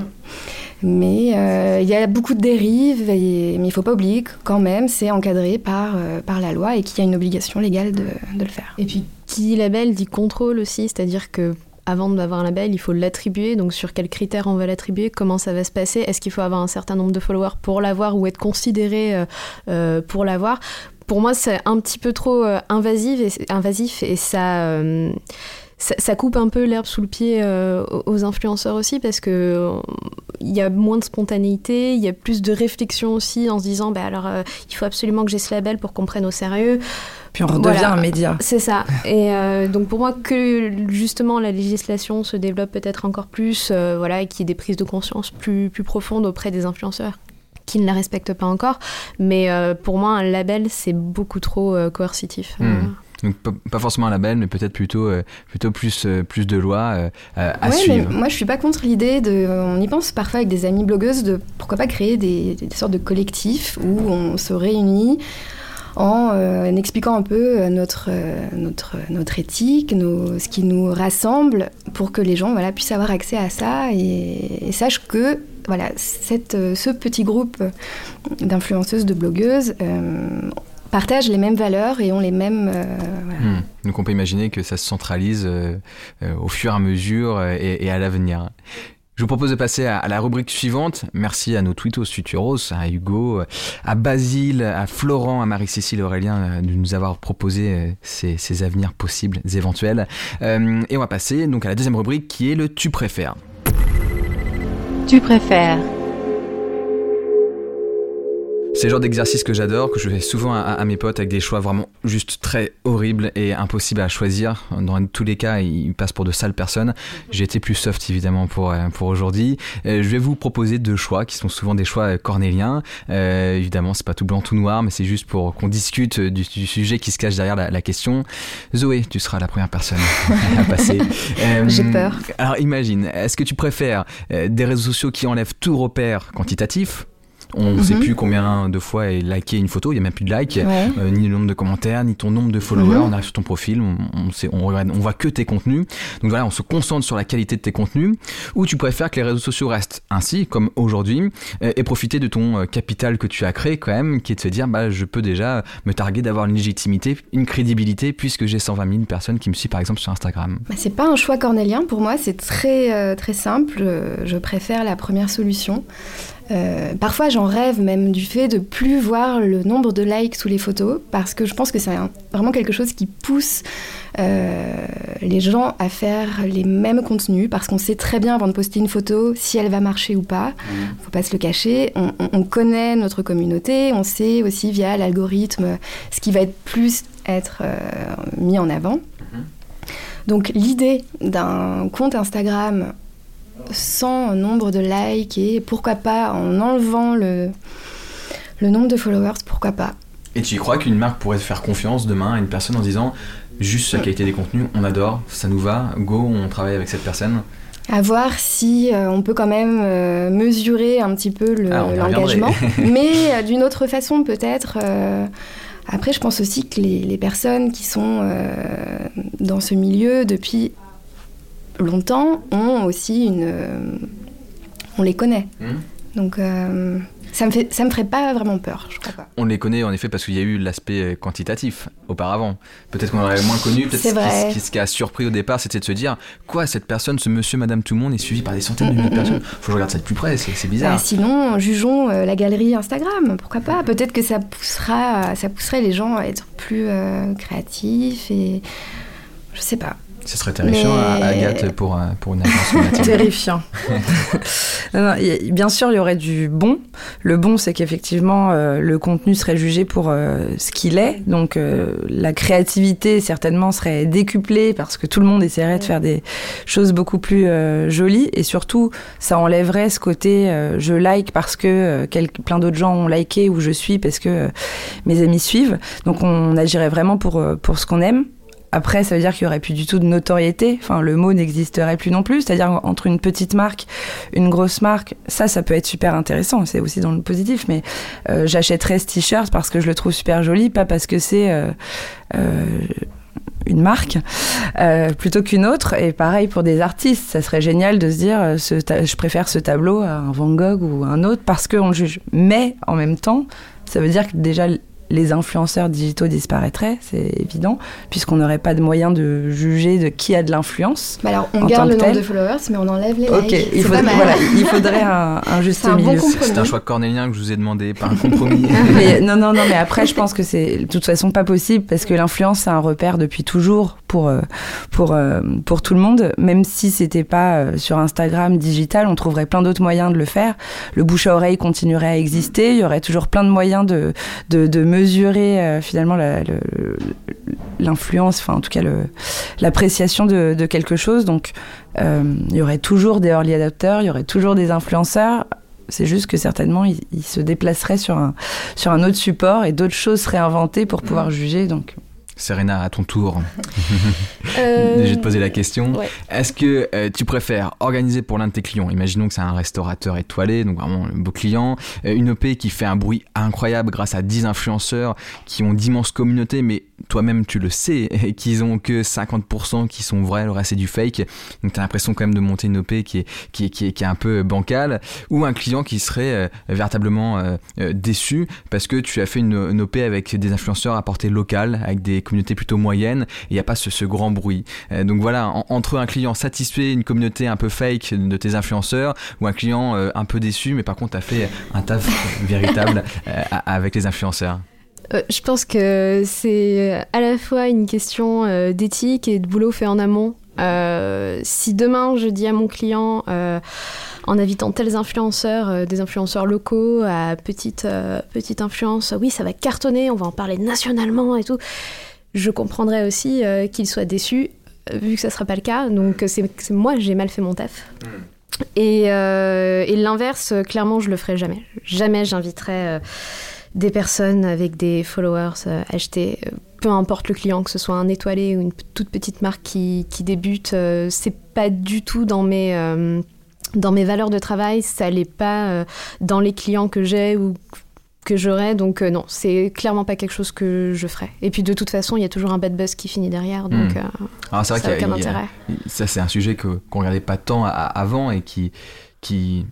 Mais euh, il y a beaucoup de dérives, mais il ne faut pas oublier que quand même c'est encadré par, euh, par la loi et qu'il y a une obligation légale de, le faire. Et puis qui dit label dit contrôle aussi, c'est-à-dire que avant d'avoir un label, il faut l'attribuer. Donc sur quels critères on va l'attribuer, comment ça va se passer, est-ce qu'il faut avoir un certain nombre de followers pour l'avoir ou être considéré euh, pour l'avoir? Pour moi, c'est un petit peu trop invasif et ça ça, coupe un peu l'herbe sous le pied euh, aux influenceurs aussi parce que il y a moins de spontanéité, il y a plus de réflexion aussi en se disant bah alors euh, il faut absolument que j'ai ce label pour qu'on prenne au sérieux. Puis on redevient un média. C'est ça. Et euh, donc pour moi que justement la législation se développe peut-être encore plus, voilà, et qu'il y ait des prises de conscience plus plus profondes auprès des influenceurs qui ne la respectent pas encore. Mais pour moi un label c'est beaucoup trop coercitif. Hmm. Donc pas forcément un label, mais peut-être plutôt, euh, plutôt plus, euh, plus de lois euh, à suivre. Mais moi, je suis pas contre l'idée de. On y pense parfois avec des amies blogueuses de pourquoi pas créer des, des sortes de collectifs où on se réunit en, expliquant un peu notre, notre, notre éthique, nos, ce qui nous rassemble, pour que les gens voilà, puissent avoir accès à ça et, et sachent que voilà, cette, ce petit groupe d'influenceuses, de blogueuses, partagent les mêmes valeurs et ont les mêmes... Euh, hmm. Donc on peut imaginer que ça se centralise euh, euh, au fur et à mesure et, à l'avenir. Je vous propose de passer à, la rubrique suivante. Merci à nos tweetos futuros, à Hugo, à Basile, à Florent, à Marie-Cécile Aurélien de nous avoir proposé ces, ces avenirs possibles, éventuels. et on va passer donc à la deuxième rubrique qui est le tu préfères. Tu préfères. C'est le genre d'exercice que j'adore, que je fais souvent à, mes potes avec des choix vraiment juste très horribles et impossibles à choisir. Dans tous les cas, ils passent pour de sales personnes. J'ai été plus soft évidemment pour, euh, pour aujourd'hui. Euh, je vais vous proposer deux choix qui sont souvent des choix cornéliens. Euh, évidemment, c'est pas tout blanc, tout noir, mais c'est juste pour qu'on discute du, sujet qui se cache derrière la, question. Zoé, tu seras la première personne à passer. J'ai peur. Alors imagine, est-ce que tu préfères des réseaux sociaux qui enlèvent tout repère quantitatif on ne sait mhm. plus combien de fois est liké une photo, il n'y a même plus de likes, euh, ni le nombre de commentaires, ni ton nombre de followers. Mhm. On arrive sur ton profil, on, on, on, voit que tes contenus. Donc voilà, on se concentre sur la qualité de tes contenus. Ou tu préfères que les réseaux sociaux restent ainsi, comme aujourd'hui, euh, et profiter de ton euh, capital que tu as créé quand même, qui est de se dire, bah, je peux déjà me targuer d'avoir une légitimité, une crédibilité, puisque j'ai 120 000 personnes qui me suivent par exemple sur Instagram. Bah, c'est pas un choix cornélien pour moi, c'est très, très simple. Je préfère la première solution. Euh, parfois, j'en rêve même du fait de plus voir le nombre de likes sous les photos, parce que je pense que c'est vraiment quelque chose qui pousse euh, les gens à faire les mêmes contenus, parce qu'on sait très bien avant de poster une photo si elle va marcher ou pas. Mmh. Faut pas se le cacher. On, connaît notre communauté, on sait aussi via l'algorithme ce qui va être plus être euh, mis en avant. Mmh. Donc l'idée d'un compte Instagram sans nombre de likes et pourquoi pas en enlevant le, le nombre de followers, pourquoi pas. Et tu y crois qu'une marque pourrait faire confiance demain à une personne en disant juste la qualité des contenus, on adore, ça nous va, go, on travaille avec cette personne À voir si on peut quand même mesurer un petit peu Ah, l'engagement, mais d'une autre façon peut-être. Après, je pense aussi que les, les personnes qui sont dans ce milieu depuis longtemps ont aussi une. on les connaît. Mmh. Donc. Ça me, fait, ça me ferait pas vraiment peur, je crois pas. On les connaît en effet parce qu'il y a eu l'aspect quantitatif auparavant. Peut-être qu'on aurait moins connu, peut-être ce, ce, qui a surpris au départ, c'était de se dire Quoi, cette personne, ce monsieur, madame, tout le monde est suivi par des centaines de milliers de personnes Faut que je regarde ça de plus près, c'est bizarre. Bah, sinon, jugeons euh, la galerie Instagram, pourquoi pas Peut-être que ça, poussera, ça pousserait les gens à être plus euh, créatifs et. Je sais pas. Ce serait terrifiant, Mais... Agathe, pour, pour une agence Terrifiant. non, non, y, bien sûr, il y aurait du bon. Le bon, c'est qu'effectivement, euh, le contenu serait jugé pour euh, ce qu'il est. Donc, euh, la créativité, certainement, serait décuplée parce que tout le monde essaierait de faire des choses beaucoup plus jolies. Et surtout, ça enlèverait ce côté je like parce que plein d'autres gens ont liké ou je suis parce que mes amis suivent. Donc, on agirait vraiment pour, pour ce qu'on aime. Après, ça veut dire qu'il n'y aurait plus du tout de notoriété. Enfin, le mot n'existerait plus non plus. C'est-à-dire entre une petite marque, une grosse marque, ça, ça peut être super intéressant. C'est aussi dans le positif. Mais euh, j'achèterais ce t-shirt parce que je le trouve super joli, pas parce que c'est euh, euh, une marque plutôt qu'une autre. Et pareil pour des artistes. Ça serait génial de se dire, je préfère ce tableau à un Van Gogh ou un autre parce qu'on le juge. Mais en même temps, ça veut dire que déjà les influenceurs digitaux disparaîtraient, c'est évident, puisqu'on n'aurait pas de moyen de juger de qui a de l'influence. Bah alors, on garde le nombre de followers, mais on enlève les Ok, likes. il, voilà, il faudrait un, un juste un milieu. Bon c'est un choix cornélien que je vous ai demandé, pas un compromis. mais, non, non, non, mais après, je pense que c'est de toute façon pas possible, parce que l'influence, c'est un repère depuis toujours pour, pour, pour tout le monde. Même si c'était pas sur Instagram digital, on trouverait plein d'autres moyens de le faire. Le bouche à oreille continuerait à exister, il y aurait toujours plein de moyens de, de, de mesurer euh, finalement l'influence, enfin en tout cas l'appréciation de, de, quelque chose. Donc euh, il y aurait toujours des early adapters, il y aurait toujours des influenceurs. C'est juste que certainement ils, ils, se déplaceraient sur un, sur un autre support et d'autres choses seraient inventées pour pouvoir mmh. juger. Donc Serena, à ton tour. Euh... Je vais te poser la question. Ouais. Est-ce que euh, tu préfères organiser pour l'un de tes clients, imaginons que c'est un restaurateur étoilé, donc vraiment un beau client, euh, une OP qui fait un bruit incroyable grâce à 10 influenceurs qui ont d'immenses communautés, mais toi-même tu le sais, qu'ils ont que 50% qui sont vrais, le reste c'est du fake. Donc tu as l'impression quand même de monter une OP qui est, qui est, qui est, qui est un peu bancale, ou un client qui serait euh, véritablement déçu parce que tu as fait une, une OP avec des influenceurs à portée locale, avec des communauté plutôt moyenne, il n'y a pas ce, grand bruit. Euh, donc voilà, en, entre un client satisfait, une communauté un peu fake de tes influenceurs, ou un client euh, un peu déçu, mais par contre a fait un taf véritable euh, avec les influenceurs. Je pense que c'est à la fois une question d'éthique et de boulot fait en amont. Si demain je dis à mon client, en invitant tels influenceurs, des influenceurs locaux à petite, petite influence, oui, ça va cartonner, on va en parler nationalement et tout, je comprendrais aussi qu'il soit déçu, vu que ça ne sera pas le cas. Donc c'est moi, j'ai mal fait mon taf. Mm. Et, euh, et l'inverse, clairement, je le ferai jamais. Jamais j'inviterai euh, des personnes avec des followers euh, achetés. Peu importe le client, que ce soit un étoilé ou une toute petite marque qui, qui débute, euh, c'est pas du tout dans mes euh, dans mes valeurs de travail. Ça l'est pas dans les clients que j'ai ou que j'aurais. Donc euh, non, c'est clairement pas quelque chose que je ferais. Et puis de toute façon, il y a toujours un bad buzz qui finit derrière, donc mmh. euh, Alors, ça n'a aucun intérêt. A, ça, c'est un sujet que, qu'on regardait pas tant à, avant et qui qui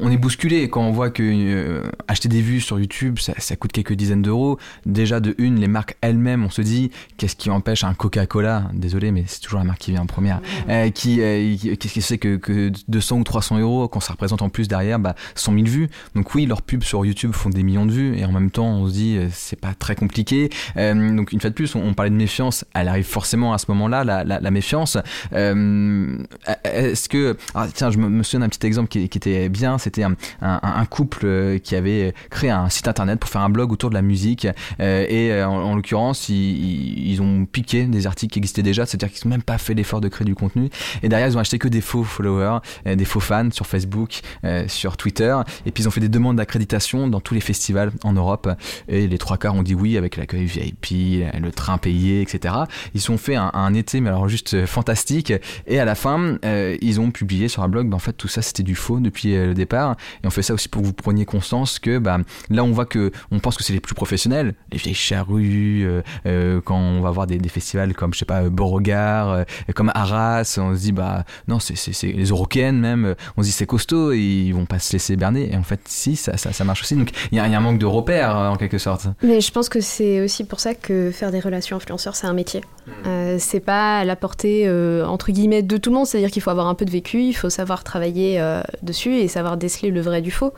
on est bousculé. Quand on voit que euh, acheter des vues sur YouTube ça, ça coûte quelques dizaines d'euros. Déjà de une les marques elles-mêmes on se dit qu'est-ce qui empêche un Coca-Cola désolé mais c'est toujours la marque qui vient en première euh, qui euh, qu'est-ce qui fait que, que 200 ou 300 euros quand ça représente en plus derrière bah 100 000 vues. Donc oui leurs pubs sur YouTube font des millions de vues. Et en même temps on se dit c'est pas très compliqué. Donc une fois de plus on, on, parlait de méfiance. Elle arrive forcément à ce moment-là la, la, la méfiance. Est-ce que ah, tiens je me, me souviens d'un petit exemple qui, était bien. C'était un, couple qui avait créé un site internet pour faire un blog autour de la musique. et en, l'occurrence, ils, ont piqué des articles qui existaient déjà, c'est-à-dire qu'ils n'ont même pas fait l'effort de créer du contenu. Et derrière, ils ont acheté que des faux followers, des faux fans sur Facebook, sur Twitter. Et puis ils ont fait des demandes d'accréditation dans tous les festivals en Europe. Et les trois quarts ont dit oui avec l'accueil VIP, le train payé, etc. Ils se sont fait un, été, mais alors juste fantastique. Et à la fin, euh, ils ont publié sur un blog, bah, en fait, tout ça c'était du depuis euh, le départ. Et on fait ça aussi pour que vous preniez conscience que bah, là, on voit que on pense que c'est les plus professionnels, les vieilles charrues, euh, quand on va voir des, festivals comme, je sais pas, Beauregard, comme Arras, on se dit, bah non, c'est les Eurocaines même, on se dit c'est costaud et ils vont pas se laisser berner. Et en fait, si, ça, ça, ça marche aussi. Donc il y, a un manque de repères en quelque sorte. Mais je pense que c'est aussi pour ça que faire des relations influenceurs, c'est un métier. Hmm. Euh, c'est pas à la portée euh, entre guillemets de tout le monde, c'est-à-dire qu'il faut avoir un peu de vécu, il faut savoir travailler euh, dessus et savoir déceler le vrai du faux.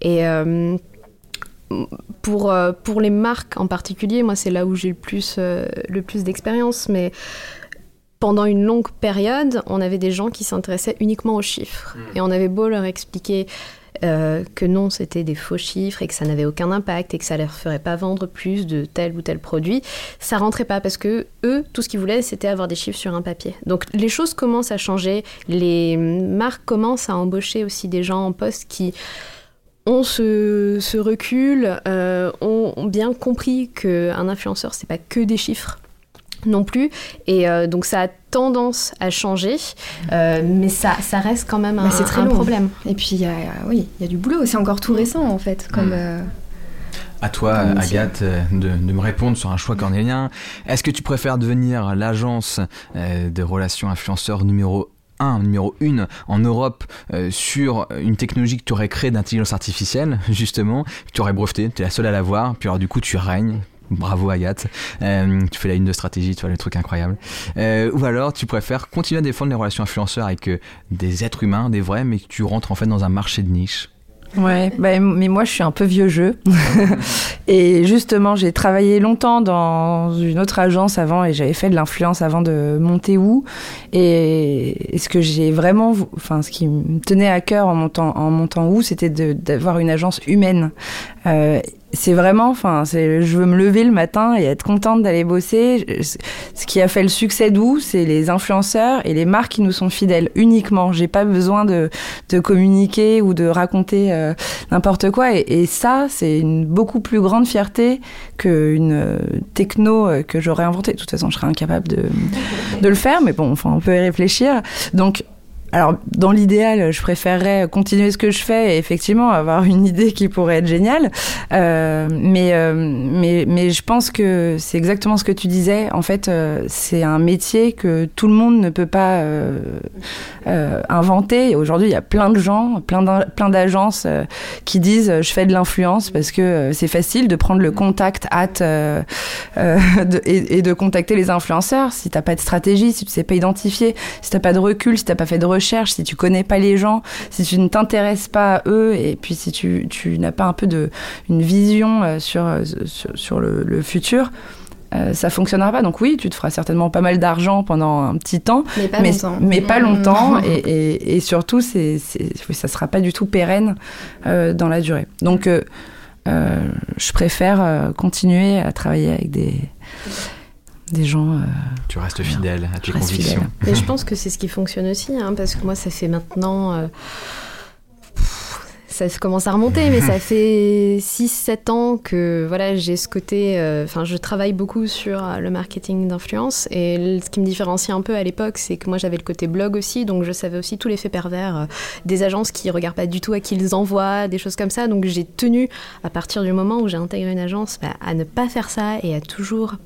Et pour, pour les marques en particulier, moi c'est là où j'ai le plus, le plus d'expérience, mais pendant une longue période, on avait des gens qui s'intéressaient uniquement aux chiffres. Hmm. Et on avait beau leur expliquer euh, que non, c'était des faux chiffres et que ça n'avait aucun impact et que ça leur ferait pas vendre plus de tel ou tel produit, ça rentrait pas parce que eux, tout ce qu'ils voulaient, c'était avoir des chiffres sur un papier. Donc les choses commencent à changer, les marques commencent à embaucher aussi des gens en poste qui ont ce, recul, euh, ont, bien compris qu'un influenceur, c'est pas que des chiffres non plus. Et euh, donc ça a tendance à changer, euh, mais ça, ça reste quand même un, c'est très un problème. Et puis, il y a, oui, il y a du boulot. C'est encore tout récent, en fait. Comme, mm. euh, à toi, Agathe, de, de, me répondre sur un choix cornélien. Est-ce que tu préfères devenir l'agence de relations influenceurs numéro 1, numéro 1 en Europe sur une technologie que tu aurais créée d'intelligence artificielle, justement, que tu aurais breveté, tu es la seule à l'avoir, puis alors du coup tu règnes, Bravo Agathe, euh, tu fais la une de stratégie, tu vois le truc incroyable. Euh, ou alors tu préfères continuer à défendre les relations influenceurs avec euh, des êtres humains, des vrais, mais que tu rentres en fait dans un marché de niche. Ouais, bah, mais moi je suis un peu vieux jeu. et justement, j'ai travaillé longtemps dans une autre agence avant et j'avais fait de l'influence avant de monter où. Et, ce que j'ai vraiment, enfin, ce qui me tenait à cœur en montant, en montant où, c'était d'avoir une agence humaine. C'est vraiment, enfin, je veux me lever le matin et être contente d'aller bosser. Ce qui a fait le succès d'où, c'est les influenceurs et les marques qui nous sont fidèles uniquement. J'ai pas besoin de, de, communiquer ou de raconter euh, n'importe quoi. Et, ça, c'est une beaucoup plus grande fierté qu'une euh, techno euh, que j'aurais inventée. De toute façon, je serais incapable de, de le faire, mais bon, enfin, on peut y réfléchir. Donc, alors, dans l'idéal, je préférerais continuer ce que je fais et effectivement avoir une idée qui pourrait être géniale. Euh, mais, euh, mais, mais je pense que c'est exactement ce que tu disais. En fait, euh, c'est un métier que tout le monde ne peut pas inventer. Aujourd'hui, il y a plein de gens, plein d'agences qui disent je fais de l'influence parce que c'est facile de prendre le contact hâte et, de contacter les influenceurs. Si tu n'as pas de stratégie, si tu sais pas identifier, si tu n'as pas de recul, si tu n'as pas fait de recherche, si tu connais pas les gens, si tu ne t'intéresses pas à eux, et puis si tu, tu n'as pas un peu de une vision euh, sur, euh, sur, le, futur, euh, ça fonctionnera pas. Donc oui, tu te feras certainement pas mal d'argent pendant un petit temps, mais pas longtemps. Mais pas longtemps et, et, surtout, c'est, ça sera pas du tout pérenne dans la durée. Donc, je préfère continuer à travailler avec des des gens. Euh, tu restes fidèle à tes convictions. Et je pense que c'est ce qui fonctionne aussi, hein, parce que moi, ça fait maintenant. Euh, ça commence à remonter, mais ça fait 6-7 ans que voilà, j'ai ce côté. Euh, enfin, je travaille beaucoup sur le marketing d'influence. Et ce qui me différencie un peu à l'époque, c'est que moi, j'avais le côté blog aussi. Donc, je savais aussi tous les faits pervers des agences qui regardent pas du tout à qui ils envoient, des choses comme ça. Donc, j'ai tenu, à partir du moment où j'ai intégré une agence, bah, à ne pas faire ça et à toujours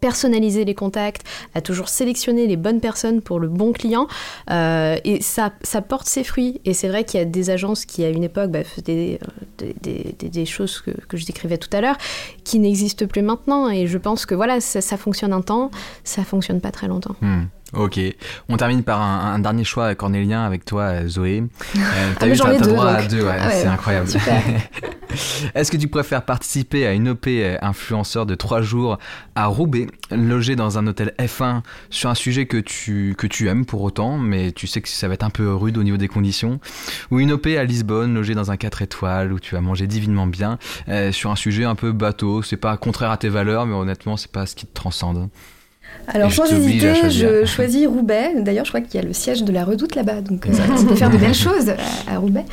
personnaliser les contacts, à toujours sélectionner les bonnes personnes pour le bon client. Euh, et ça, ça porte ses fruits. Et c'est vrai qu'il y a des agences qui, à une époque, bah, faisaient des, des, des, choses que, que, je décrivais tout à l'heure, qui n'existent plus maintenant. Et je pense que voilà, ça, fonctionne un temps, ça fonctionne pas très longtemps. Hmm. Ok. On termine par un, dernier choix cornélien avec toi, Zoé. Euh, t'as ah, as, droit à deux, ah c'est incroyable. Est-ce que tu préfères participer à une OP euh, influenceur de trois jours à Roubaix, logé dans un hôtel F1 sur un sujet que tu, que tu aimes pour autant, mais tu sais que ça va être un peu rude au niveau des conditions, ou une OP à Lisbonne, logé dans un 4 étoiles où tu vas manger divinement bien, euh, sur un sujet un peu bateau, c'est pas contraire à tes valeurs, mais honnêtement, c'est pas ce qui te transcende? Alors, sans hésiter, je choisis Roubaix. D'ailleurs, je crois qu'il y a le siège de la Redoute là-bas, donc euh, on peut faire de belles choses à, Roubaix.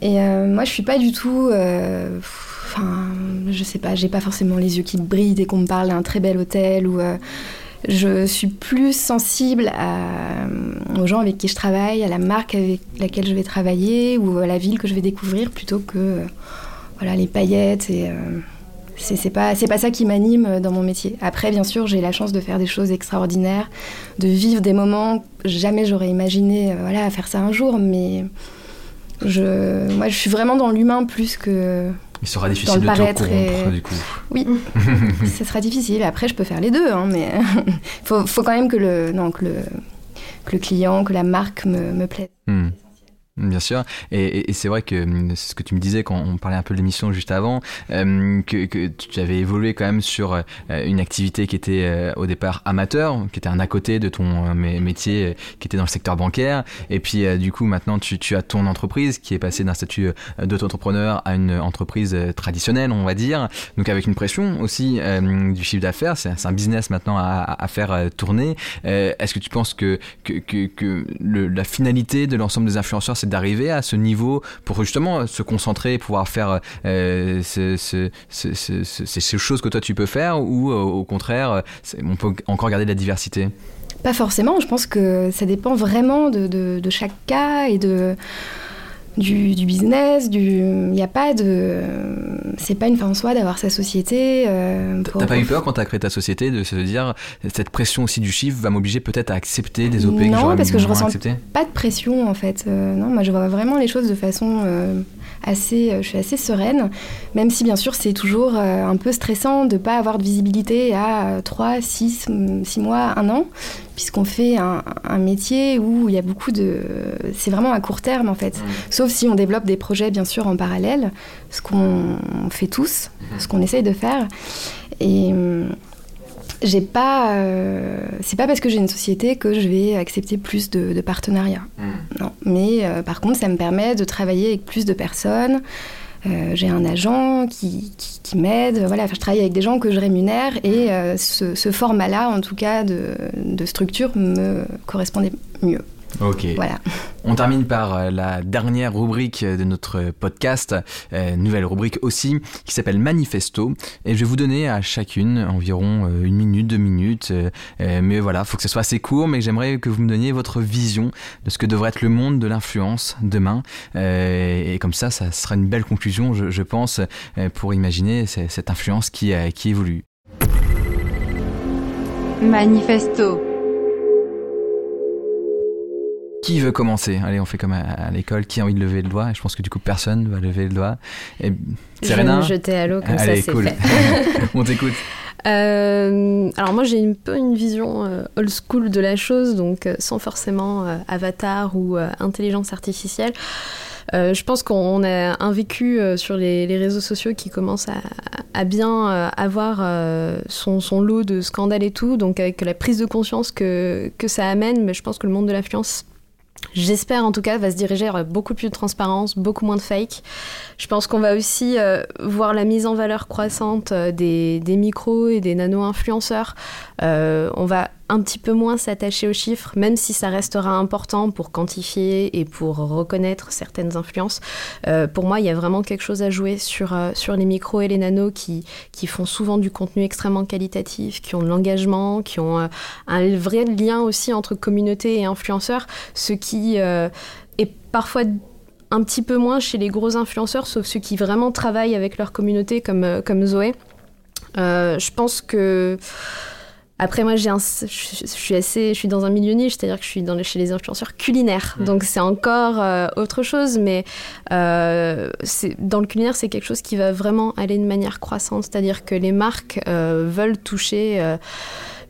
Et euh, moi, je suis pas du tout. Euh, enfin, je sais pas, j'ai pas forcément les yeux qui brillent dès qu'on me parle d'un très bel hôtel ou. je suis plus sensible aux gens avec qui je travaille, à la marque avec laquelle je vais travailler ou à la ville que je vais découvrir plutôt que voilà les paillettes et c'est pas c'est pas ça qui m'anime dans mon métier. Après, bien sûr, j'ai la chance de faire des choses extraordinaires, de vivre des moments jamais j'aurais imaginé euh, voilà faire ça un jour, mais je moi je suis vraiment dans l'humain plus que il sera difficile de te du coup. Oui, ce sera difficile. Après, je peux faire les deux, hein, mais faut, faut quand même que le, non, que le, que le client, que la marque me, me plaise. Hmm. Bien sûr, et, c'est vrai que hum, c'est ce que tu me disais quand on parlait un peu de l'émission juste avant, hum, que, tu avais évolué quand même sur euh, une activité qui était euh, au départ amateur, qui était un à côté de ton euh, métier qui était dans le secteur bancaire, et puis du coup maintenant tu, as ton entreprise qui est passée d'un statut d'auto-entrepreneur à une entreprise traditionnelle, on va dire, donc avec une pression aussi du chiffre d'affaires, c'est un business maintenant à, faire tourner. Est-ce que tu penses que, que, la finalité de l'ensemble des influenceurs d'arriver à ce niveau pour justement se concentrer, pouvoir faire euh, ces choses que toi tu peux faire ou euh, au contraire, on peut encore garder de la diversité? Pas forcément, je pense que ça dépend vraiment de, de chaque cas et de du, business, du... il n'y a pas de... C'est pas une fin en soi d'avoir sa société. Euh, T'as pas eu peur quand t'as créé ta société de se dire cette pression aussi du chiffre va m'obliger peut-être à accepter des OP non, que parce que je ressens pas de pression en fait. Euh, non, moi je vois vraiment les choses de façon euh, assez... je suis assez sereine, même si bien sûr c'est toujours un peu stressant de pas avoir de visibilité à 3, 6, 6 mois, 1 an puisqu'on fait un, métier où il y a beaucoup de... C'est vraiment à court terme en fait. Sauf si on développe des projets bien sûr en parallèle, ce qu'on fait tous, mhm. ce qu'on essaye de faire. Et hum, j'ai pas... Euh, c'est pas parce que j'ai une société que je vais accepter plus de, partenariats. Mhm. Non. Mais euh, par contre, ça me permet de travailler avec plus de personnes. Euh, j'ai un agent qui, qui, m'aide. Voilà, je travaille avec des gens que je rémunère et euh, ce, format-là, en tout cas, de, de structure me correspondait mieux. Ok. Voilà. On termine par euh, la dernière rubrique de notre podcast, euh, nouvelle rubrique aussi, qui s'appelle Manifesto. Et je vais vous donner à chacune environ euh, une minute, deux minutes. mais voilà, faut que ce soit assez court, mais j'aimerais que vous me donniez votre vision de ce que devrait être le monde de l'influence demain. et comme ça, ça sera une belle conclusion, je, pense, pour imaginer cette influence qui, qui évolue. Manifesto. Qui veut commencer? Allez, on fait comme à, l'école. Qui a envie de lever le doigt? Et je pense que du coup, personne va lever le doigt. Et je vais me jeter à l'eau comme ça, c'est cool. fait. on t'écoute. Euh, alors moi j'ai un peu une vision euh, old school de la chose, donc euh, sans forcément avatar ou intelligence artificielle. je pense qu'on a un vécu sur les, réseaux sociaux qui commence à, bien avoir son, son, lot de scandales et tout, donc avec la prise de conscience que, que ça amène, mais je pense que le monde de l'influence j'espère en tout cas, va se diriger vers beaucoup plus de transparence, beaucoup moins de fake. Je pense qu'on va aussi euh, voir la mise en valeur croissante euh, des, micros et des nano-influenceurs. Euh, on va un petit peu moins s'attacher aux chiffres, même si ça restera important pour quantifier et pour reconnaître certaines influences. pour moi, il y a vraiment quelque chose à jouer sur, sur les micros et les nanos qui, qui font souvent du contenu extrêmement qualitatif, qui ont de l'engagement, qui ont un vrai lien aussi entre communauté et influenceurs, ce qui est parfois un petit peu moins chez les gros influenceurs, sauf ceux qui vraiment travaillent avec leur communauté, comme, euh, comme Zoé. Euh, je pense que. Après, moi, j'ai un, je, suis assez, je suis dans un milieu niche, c'est-à-dire que je suis dans chez les influenceurs culinaires. Donc, c'est encore euh, autre chose, mais c'est, dans le culinaire, c'est quelque chose qui va vraiment aller de manière croissante. C'est-à-dire que les marques veulent toucher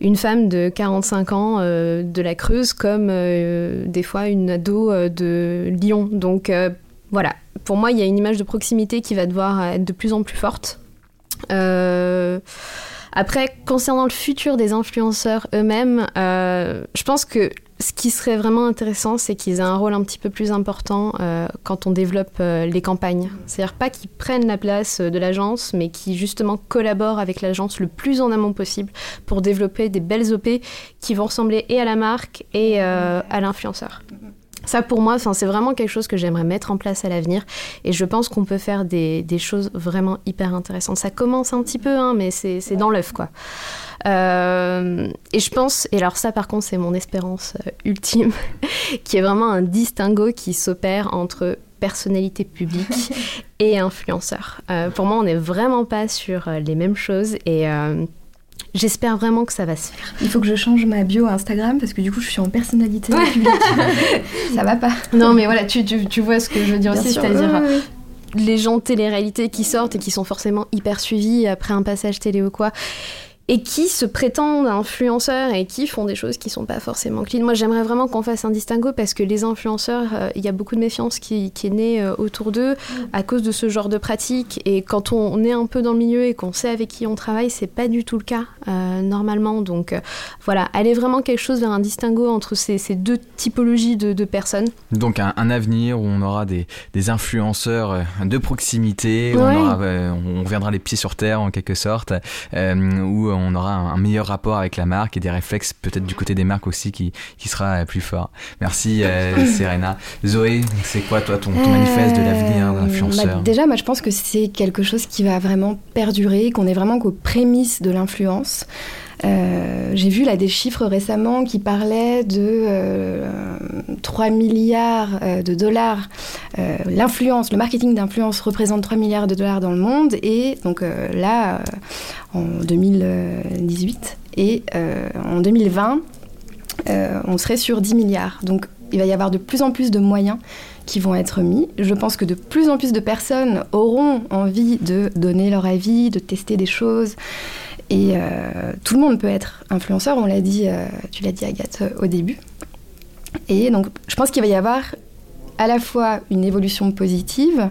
une femme de 45 ans de la Creuse comme des fois une ado de Lyon. Donc voilà, pour moi, il y a une image de proximité qui va devoir être de plus en plus forte. Après, concernant le futur des influenceurs eux-mêmes, je pense que ce qui serait vraiment intéressant, c'est qu'ils aient un rôle un petit peu plus important euh, quand on développe euh, les campagnes. C'est-à-dire pas qu'ils prennent la place euh, de l'agence, mais qui justement collaborent avec l'agence le plus en amont possible pour développer des belles OP qui vont ressembler et à la marque et à l'influenceur. Ça, pour moi, c'est vraiment quelque chose que j'aimerais mettre en place à l'avenir. Et je pense qu'on peut faire des, des, choses vraiment hyper intéressantes. Ça commence un petit peu, hein, mais c'est dans l'œuf, quoi. Euh, et je pense, et alors ça par contre c'est mon espérance euh, ultime, qui est vraiment un distinguo qui s'opère entre personnalité publique et influenceur. Euh, pour moi on n'est vraiment pas sur les mêmes choses et... J'espère vraiment que ça va se faire. Il faut que je change ma bio Instagram parce que du coup je suis en personnalité publique. ça va pas. Non mais voilà, tu, tu, tu vois ce que je veux dire aussi, c'est-à-dire les gens de télé-réalité qui sortent et qui sont forcément hyper suivis après un passage télé ou quoi et qui se prétendent influenceurs et qui font des choses qui sont pas forcément clean. Moi, j'aimerais vraiment qu'on fasse un distinguo parce que les influenceurs, euh, il y a beaucoup de méfiance qui, qui est née euh, autour d'eux à cause de ce genre de pratique. Et quand on, est un peu dans le milieu et qu'on sait avec qui on travaille, c'est pas du tout le cas euh, normalement. Donc voilà, aller vraiment quelque chose vers un distinguo entre ces, ces deux typologies de, de, personnes. Donc un, un, avenir où on aura des, des influenceurs de proximité, où on, aura, on, viendra les pieds sur terre en quelque sorte, où on aura un, meilleur rapport avec la marque et des réflexes peut-être du côté des marques aussi qui, qui sera plus fort. Merci euh, Serena. Zoé, c'est quoi toi ton, manifeste de l'avenir d'un influenceur bah, Déjà, moi je pense que c'est quelque chose qui va vraiment perdurer, qu'on est vraiment qu'aux prémices de l'influence. Euh, j'ai vu là des chiffres récemment qui parlaient de 3 euh, milliards euh, de dollars. L'influence, le marketing d'influence représente 3 milliards de dollars dans le monde et donc là en 2018 et en 2020 on serait sur 10 milliards. Donc il va y avoir de plus en plus de moyens qui vont être mis. Je pense que de plus en plus de personnes auront envie de donner leur avis, de tester des choses. Et euh, tout le monde peut être influenceur, on l'a dit, euh, tu l'as dit Agathe euh, au début. Et donc je pense qu'il va y avoir à la fois une évolution positive,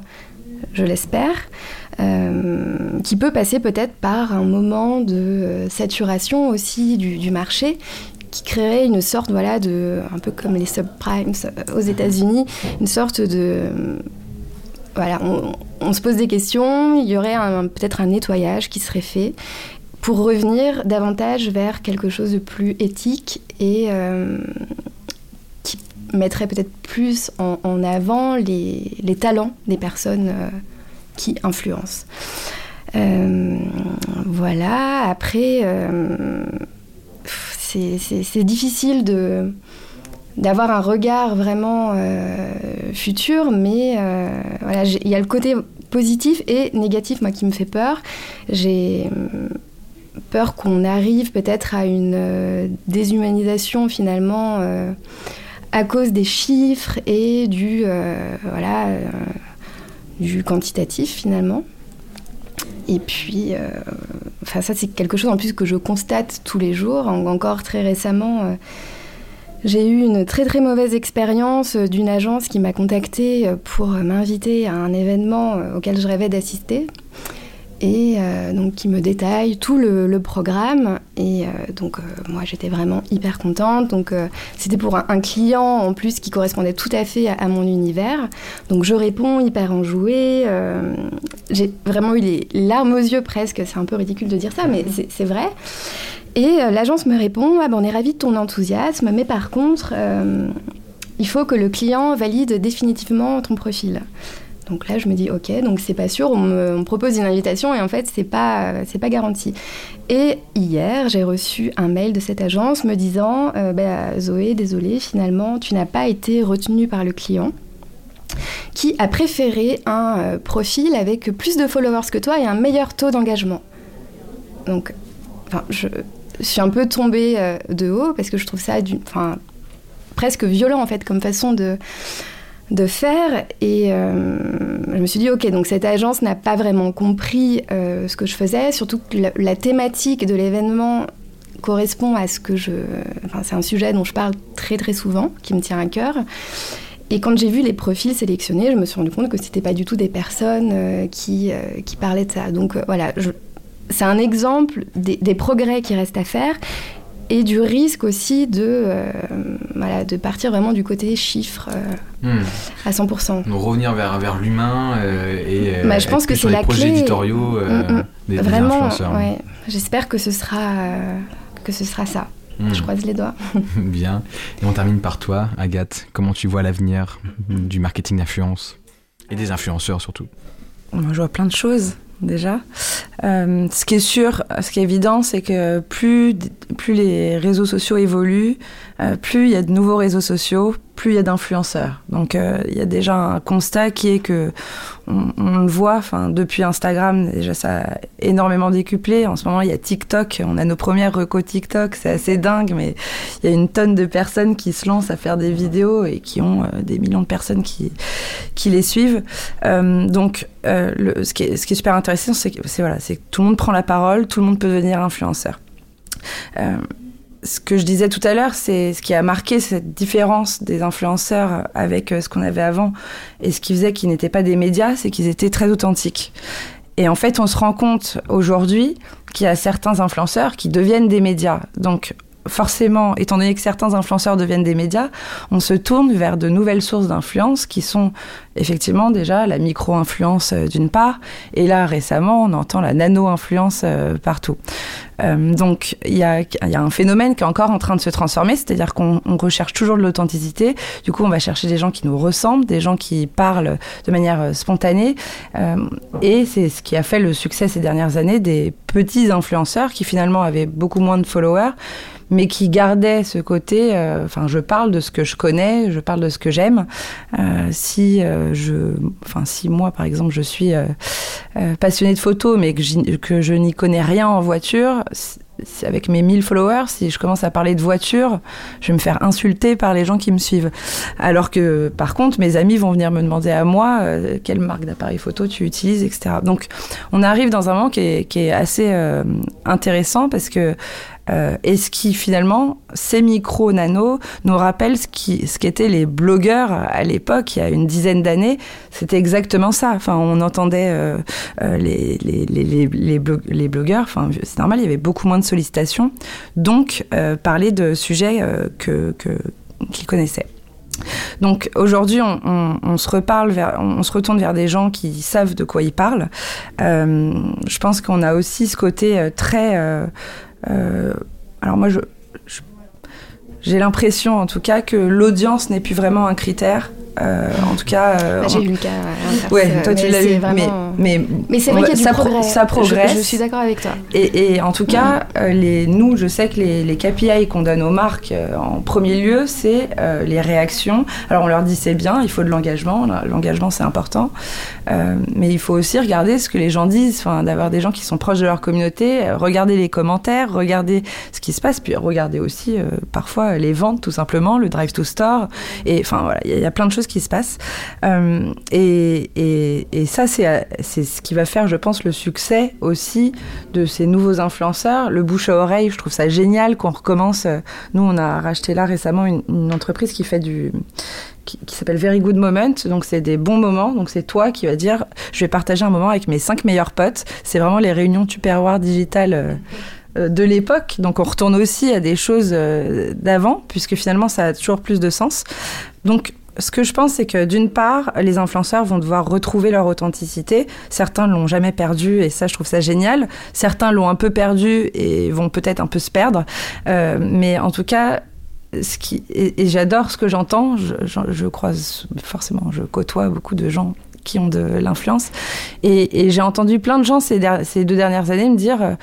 je l'espère, qui peut passer peut-être par un moment de saturation aussi du, marché qui créerait une sorte, voilà, de, un peu comme les subprimes aux États-Unis, une sorte de voilà, on, se pose des questions, il y aurait peut-être un nettoyage qui serait fait pour revenir davantage vers quelque chose de plus éthique et euh, qui mettrait peut-être plus en, avant les, talents des personnes euh, qui influencent. Euh, voilà, après, c'est difficile de d'avoir un regard vraiment futur, mais voilà, il y a le côté positif et négatif, moi, qui me fait peur. J'ai peur qu'on arrive peut-être à une euh, déshumanisation finalement euh, à cause des chiffres et du, euh, voilà, du quantitatif finalement. Et puis, enfin ça c'est quelque chose en plus que je constate tous les jours. encore très récemment, j'ai eu une très très mauvaise expérience d'une agence qui m'a contactée pour m'inviter à un événement auquel je rêvais d'assister et euh, donc qui me détaille tout le, programme. Et euh, donc euh, moi j'étais vraiment hyper contente. Donc c'était pour un, client en plus qui correspondait tout à fait à, mon univers. Donc je réponds hyper enjouée. J'ai vraiment eu les larmes aux yeux presque. C'est un peu ridicule de dire ça, mais c'est vrai. Et l'agence me répond ah ben, on est ravis de ton enthousiasme, mais par contre il faut que le client valide définitivement ton profil. Donc là, je me dis, ok, donc c'est pas sûr, on me, propose une invitation et en fait, c'est pas, c'est pas garanti. Et hier, j'ai reçu un mail de cette agence me disant, euh, bah, Zoé, désolé, finalement, tu n'as pas été retenue par le client qui a préféré un euh, profil avec plus de followers que toi et un meilleur taux d'engagement. Donc, je suis un peu tombée euh, de haut parce que je trouve ça presque violent en fait comme façon de de faire. Et euh, je me suis dit, ok, donc cette agence n'a pas vraiment compris euh, ce que je faisais, surtout que la, thématique de l'événement correspond à ce que je. Enfin, c'est un sujet dont je parle très très souvent, qui me tient à cœur. Et quand j'ai vu les profils sélectionnés, je me suis rendu compte que c'était pas du tout des personnes euh, qui, qui parlaient de ça. Donc voilà, c'est un exemple des, progrès qui restent à faire et du risque aussi de, voilà, de partir vraiment du côté chiffre hmm. à 100%. Donc revenir vers, vers l'humain et, bah, je pense que c'est la projets clé. éditoriaux mm, mm. des, vraiment, des ouais. J'espère que ce sera que ce sera ça. Je hmm. croise les doigts. Bien. Et on termine par toi, Agathe. Comment tu vois l'avenir du marketing d'influence et des influenceurs surtout? Moi, je vois plein de choses déjà. Euh, ce qui est sûr, ce qui est évident, c'est que plus, plus les réseaux sociaux évoluent, euh, plus il y a de nouveaux réseaux sociaux, plus il y a d'influenceurs. Donc euh, il y a déjà un constat qui est que on, le voit, enfin depuis Instagram déjà ça a énormément décuplé. En ce moment il y a TikTok, on a nos premières recos TikTok, c'est assez dingue, mais il y a une tonne de personnes qui se lancent à faire des vidéos et qui ont euh, des millions de personnes qui les suivent. donc ce, qui est, super intéressant, c'est voilà, c'est que tout le monde prend la parole, tout le monde peut devenir influenceur ce que je disais tout à l'heure, c'est ce qui a marqué cette différence des influenceurs avec euh, ce qu'on avait avant et ce qui faisait qu'ils n'étaient pas des médias, c'est qu'ils étaient très authentiques. Et en fait, on se rend compte aujourd'hui qu'il y a certains influenceurs qui deviennent des médias. Donc, forcément, étant donné que certains influenceurs deviennent des médias, on se tourne vers de nouvelles sources d'influence qui sont effectivement déjà la micro-influence euh, d'une part, et là récemment on entend la nano-influence euh, partout. Euh, donc il y a, un phénomène qui est encore en train de se transformer, c'est-à-dire qu'on recherche toujours de l'authenticité, du coup on va chercher des gens qui nous ressemblent, des gens qui parlent de manière spontanée, et c'est ce qui a fait le succès ces dernières années des petits influenceurs qui finalement avaient beaucoup moins de followers, mais qui gardait ce côté. Enfin, je parle de ce que je connais, je parle de ce que j'aime. Si enfin, si moi, par exemple, je suis passionnée de photos, mais que, je n'y connais rien en voiture, avec mes 1000 followers, si je commence à parler de voiture, je vais me faire insulter par les gens qui me suivent. Alors que, par contre, mes amis vont venir me demander à moi quelle marque d'appareil photo tu utilises, etc. Donc, on arrive dans un moment qui est assez intéressant parce que euh, et ce qui finalement, ces micro-nanos nous rappellent ce qui, ce qu'étaient les blogueurs à l'époque, il y a une dizaine d'années, c'était exactement ça. Enfin, on entendait euh, euh, les, les, les, les, blogueurs, enfin, c'est normal, il y avait beaucoup moins de sollicitations, donc parler de sujets que, que, qu'ils connaissaient. Donc aujourd'hui, on, on, on, se reparle vers, on, se retourne vers des gens qui savent de quoi ils parlent. Euh, je pense qu'on a aussi ce côté très euh, euh, alors moi, je, j'ai l'impression en tout cas que l'audience n'est plus vraiment un critère. Euh, en tout cas, euh, bah, j'ai eu le cas. ouais, toi tu l'as eu, mais mais, mais c'est vrai qu'il y a du progrès. ça progresse. Je, suis d'accord avec toi. Et, et en tout cas, les, nous, je sais que les, les KPI qu'on donne aux marques en premier lieu, c'est les réactions. Alors on leur dit c'est bien, il faut de l'engagement, l'engagement c'est important, mais il faut aussi regarder ce que les gens disent, enfin d'avoir des gens qui sont proches de leur communauté, regarder les commentaires, regarder ce qui se passe, puis regarder aussi parfois les ventes tout simplement, le drive to store, et enfin voilà, il y, a plein de choses qui se passent. Euh, et, et, et, ça, c'est ce qui va faire, je pense, le succès aussi de ces nouveaux influenceurs. Le bouche à oreille, je trouve ça génial qu'on recommence. Nous, on a racheté là récemment une, une entreprise qui fait du qui, s'appelle Very Good Moment. Donc, c'est des bons moments. Donc, c'est toi qui vas dire je vais partager un moment avec mes cinq meilleurs potes. C'est vraiment les réunions Tupperware digitales. Euh, euh, de l'époque. Donc on retourne aussi à des choses euh, d'avant, puisque finalement ça a toujours plus de sens. Donc ce que je pense, c'est que d'une part, les influenceurs vont devoir retrouver leur authenticité. Certains l'ont jamais perdu, et ça, je trouve ça génial. Certains l'ont un peu perdu et vont peut-être un peu se perdre. Euh, mais en tout cas, ce qui et, j'adore ce que j'entends. Je, je, croise forcément, je côtoie beaucoup de gens qui ont de l'influence, et, et j'ai entendu plein de gens ces, ces, deux dernières années me dire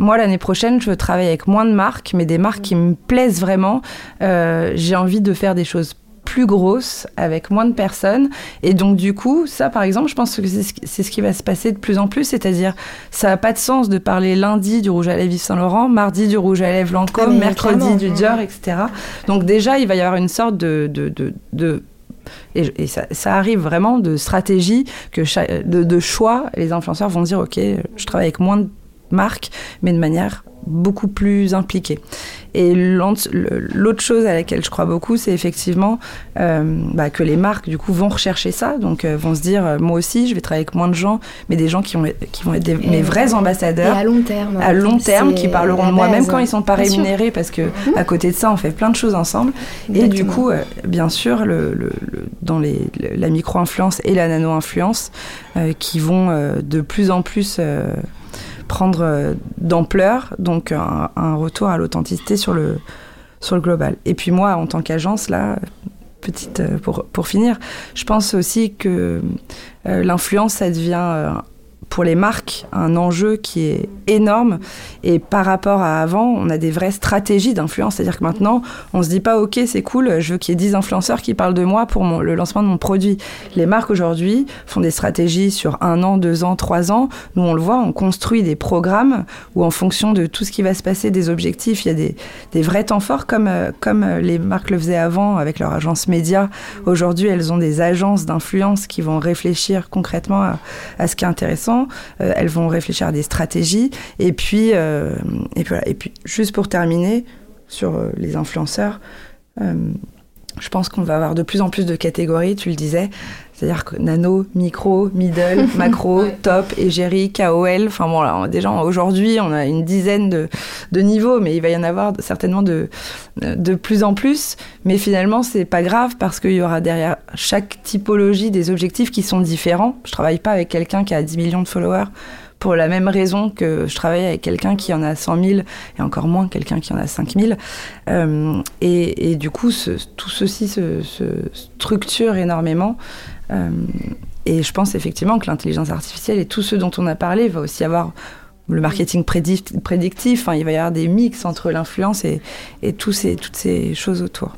moi, l'année prochaine, je veux travailler avec moins de marques, mais des marques qui me plaisent vraiment. Euh, j'ai envie de faire des choses plus grosses, avec moins de personnes. Et donc, du coup, ça, par exemple, je pense que c'est ce qui va se passer de plus en plus. C'est-à-dire, ça n'a pas de sens de parler lundi du rouge à lèvres Yves Saint-Laurent, mardi du rouge à lèvres Lancôme, ah, mercredi du Dior, etc. Donc, déjà, il va y avoir une sorte de, de, de, de et, ça, ça, arrive vraiment de stratégie, que de, de, choix. Les influenceurs vont dire, OK, je travaille avec moins de marque, mais de manière beaucoup plus impliqués. Et l'autre chose à laquelle je crois beaucoup, c'est effectivement euh, bah, que les marques, du coup, vont rechercher ça. Donc, euh, vont se dire, euh, moi aussi, je vais travailler avec moins de gens, mais des gens qui, ont, qui vont être des, mes vrais ambassadeurs. Et à long terme. À long terme, qui parleront de moi, même quand ils sont pas rémunérés, parce que mhm. à côté de ça, on fait plein de choses ensemble. Et du coup, bien sûr, le, le, dans les, la micro-influence et la nano-influence, qui vont de plus en plus prendre euh, d'ampleur, donc un, retour à l'authenticité sur le, sur le global. Et puis moi, en tant qu'agence, là, petite euh, pour, pour finir, je pense aussi que euh, l'influence, ça devient pour les marques un enjeu qui est énorme. Et par rapport à avant, on a des vraies stratégies d'influence. C'est-à-dire que maintenant, on se dit pas, OK, c'est cool, je veux qu'il y ait 10 influenceurs qui parlent de moi pour le lancement de mon produit. Les marques aujourd'hui font des stratégies sur un an, deux ans, trois ans. Nous, on le voit, on construit des programmes où, en fonction de tout ce qui va se passer, des objectifs, il y a des, vrais temps forts comme, euh, comme les marques le faisaient avant avec leur agence média. Aujourd'hui, elles ont des agences d'influence qui vont réfléchir concrètement à ce qui est intéressant. Euh, elles vont réfléchir à des stratégies. Et puis, euh, et, puis juste pour terminer sur euh, les influenceurs, je pense qu'on va avoir de plus en plus de catégories, tu le disais. C'est-à-dire que nano, micro, middle, macro, top, égérie, KOL. Enfin bon, là, déjà aujourd'hui, on a une dizaine de, de, niveaux, mais il va y en avoir certainement de, de plus en plus. Mais finalement, c'est pas grave parce qu'il y aura derrière chaque typologie des objectifs qui sont différents. Je travaille pas avec quelqu'un qui a 10 millions de followers pour la même raison que je travaille avec quelqu'un qui en a 100 000 et encore moins quelqu'un qui en a 5 000. Euh, et, et, du coup, ce, tout ceci se, se structure énormément. Euh, et je pense effectivement que l'intelligence artificielle et tout ce dont on a parlé va aussi avoir le marketing prédictif. il va y avoir des mix entre l'influence et, et toutes ces choses autour.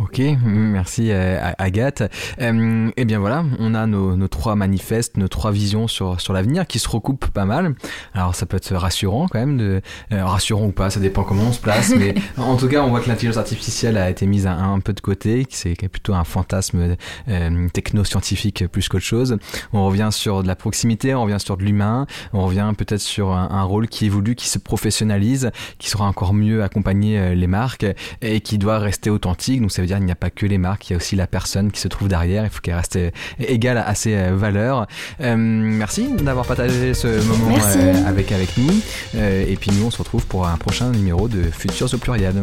Ok, merci euh, Agathe. Euh, eh bien voilà, on a nos, trois manifestes, nos trois visions sur, sur l'avenir qui se recoupent pas mal. Alors ça peut être rassurant quand même, de, euh, rassurant ou pas, ça dépend comment on se place, mais en tout cas on voit que l'intelligence artificielle a été mise un, un peu de côté, que c'est plutôt un fantasme techno-scientifique plus qu'autre chose. On revient sur de la proximité, on revient sur de l'humain, on revient peut-être sur un, un, rôle qui évolue, qui se professionnalise, qui sera encore mieux accompagner les marques et qui doit rester authentique. Donc ça veut dire qu'il n'y a pas que les marques, il y a aussi la personne qui se trouve derrière. Il faut qu'elle reste égale à ses euh, valeurs. Euh, merci d'avoir partagé ce moment euh, avec, avec nous. et puis nous, on se retrouve pour un prochain numéro de Futurs au pluriel.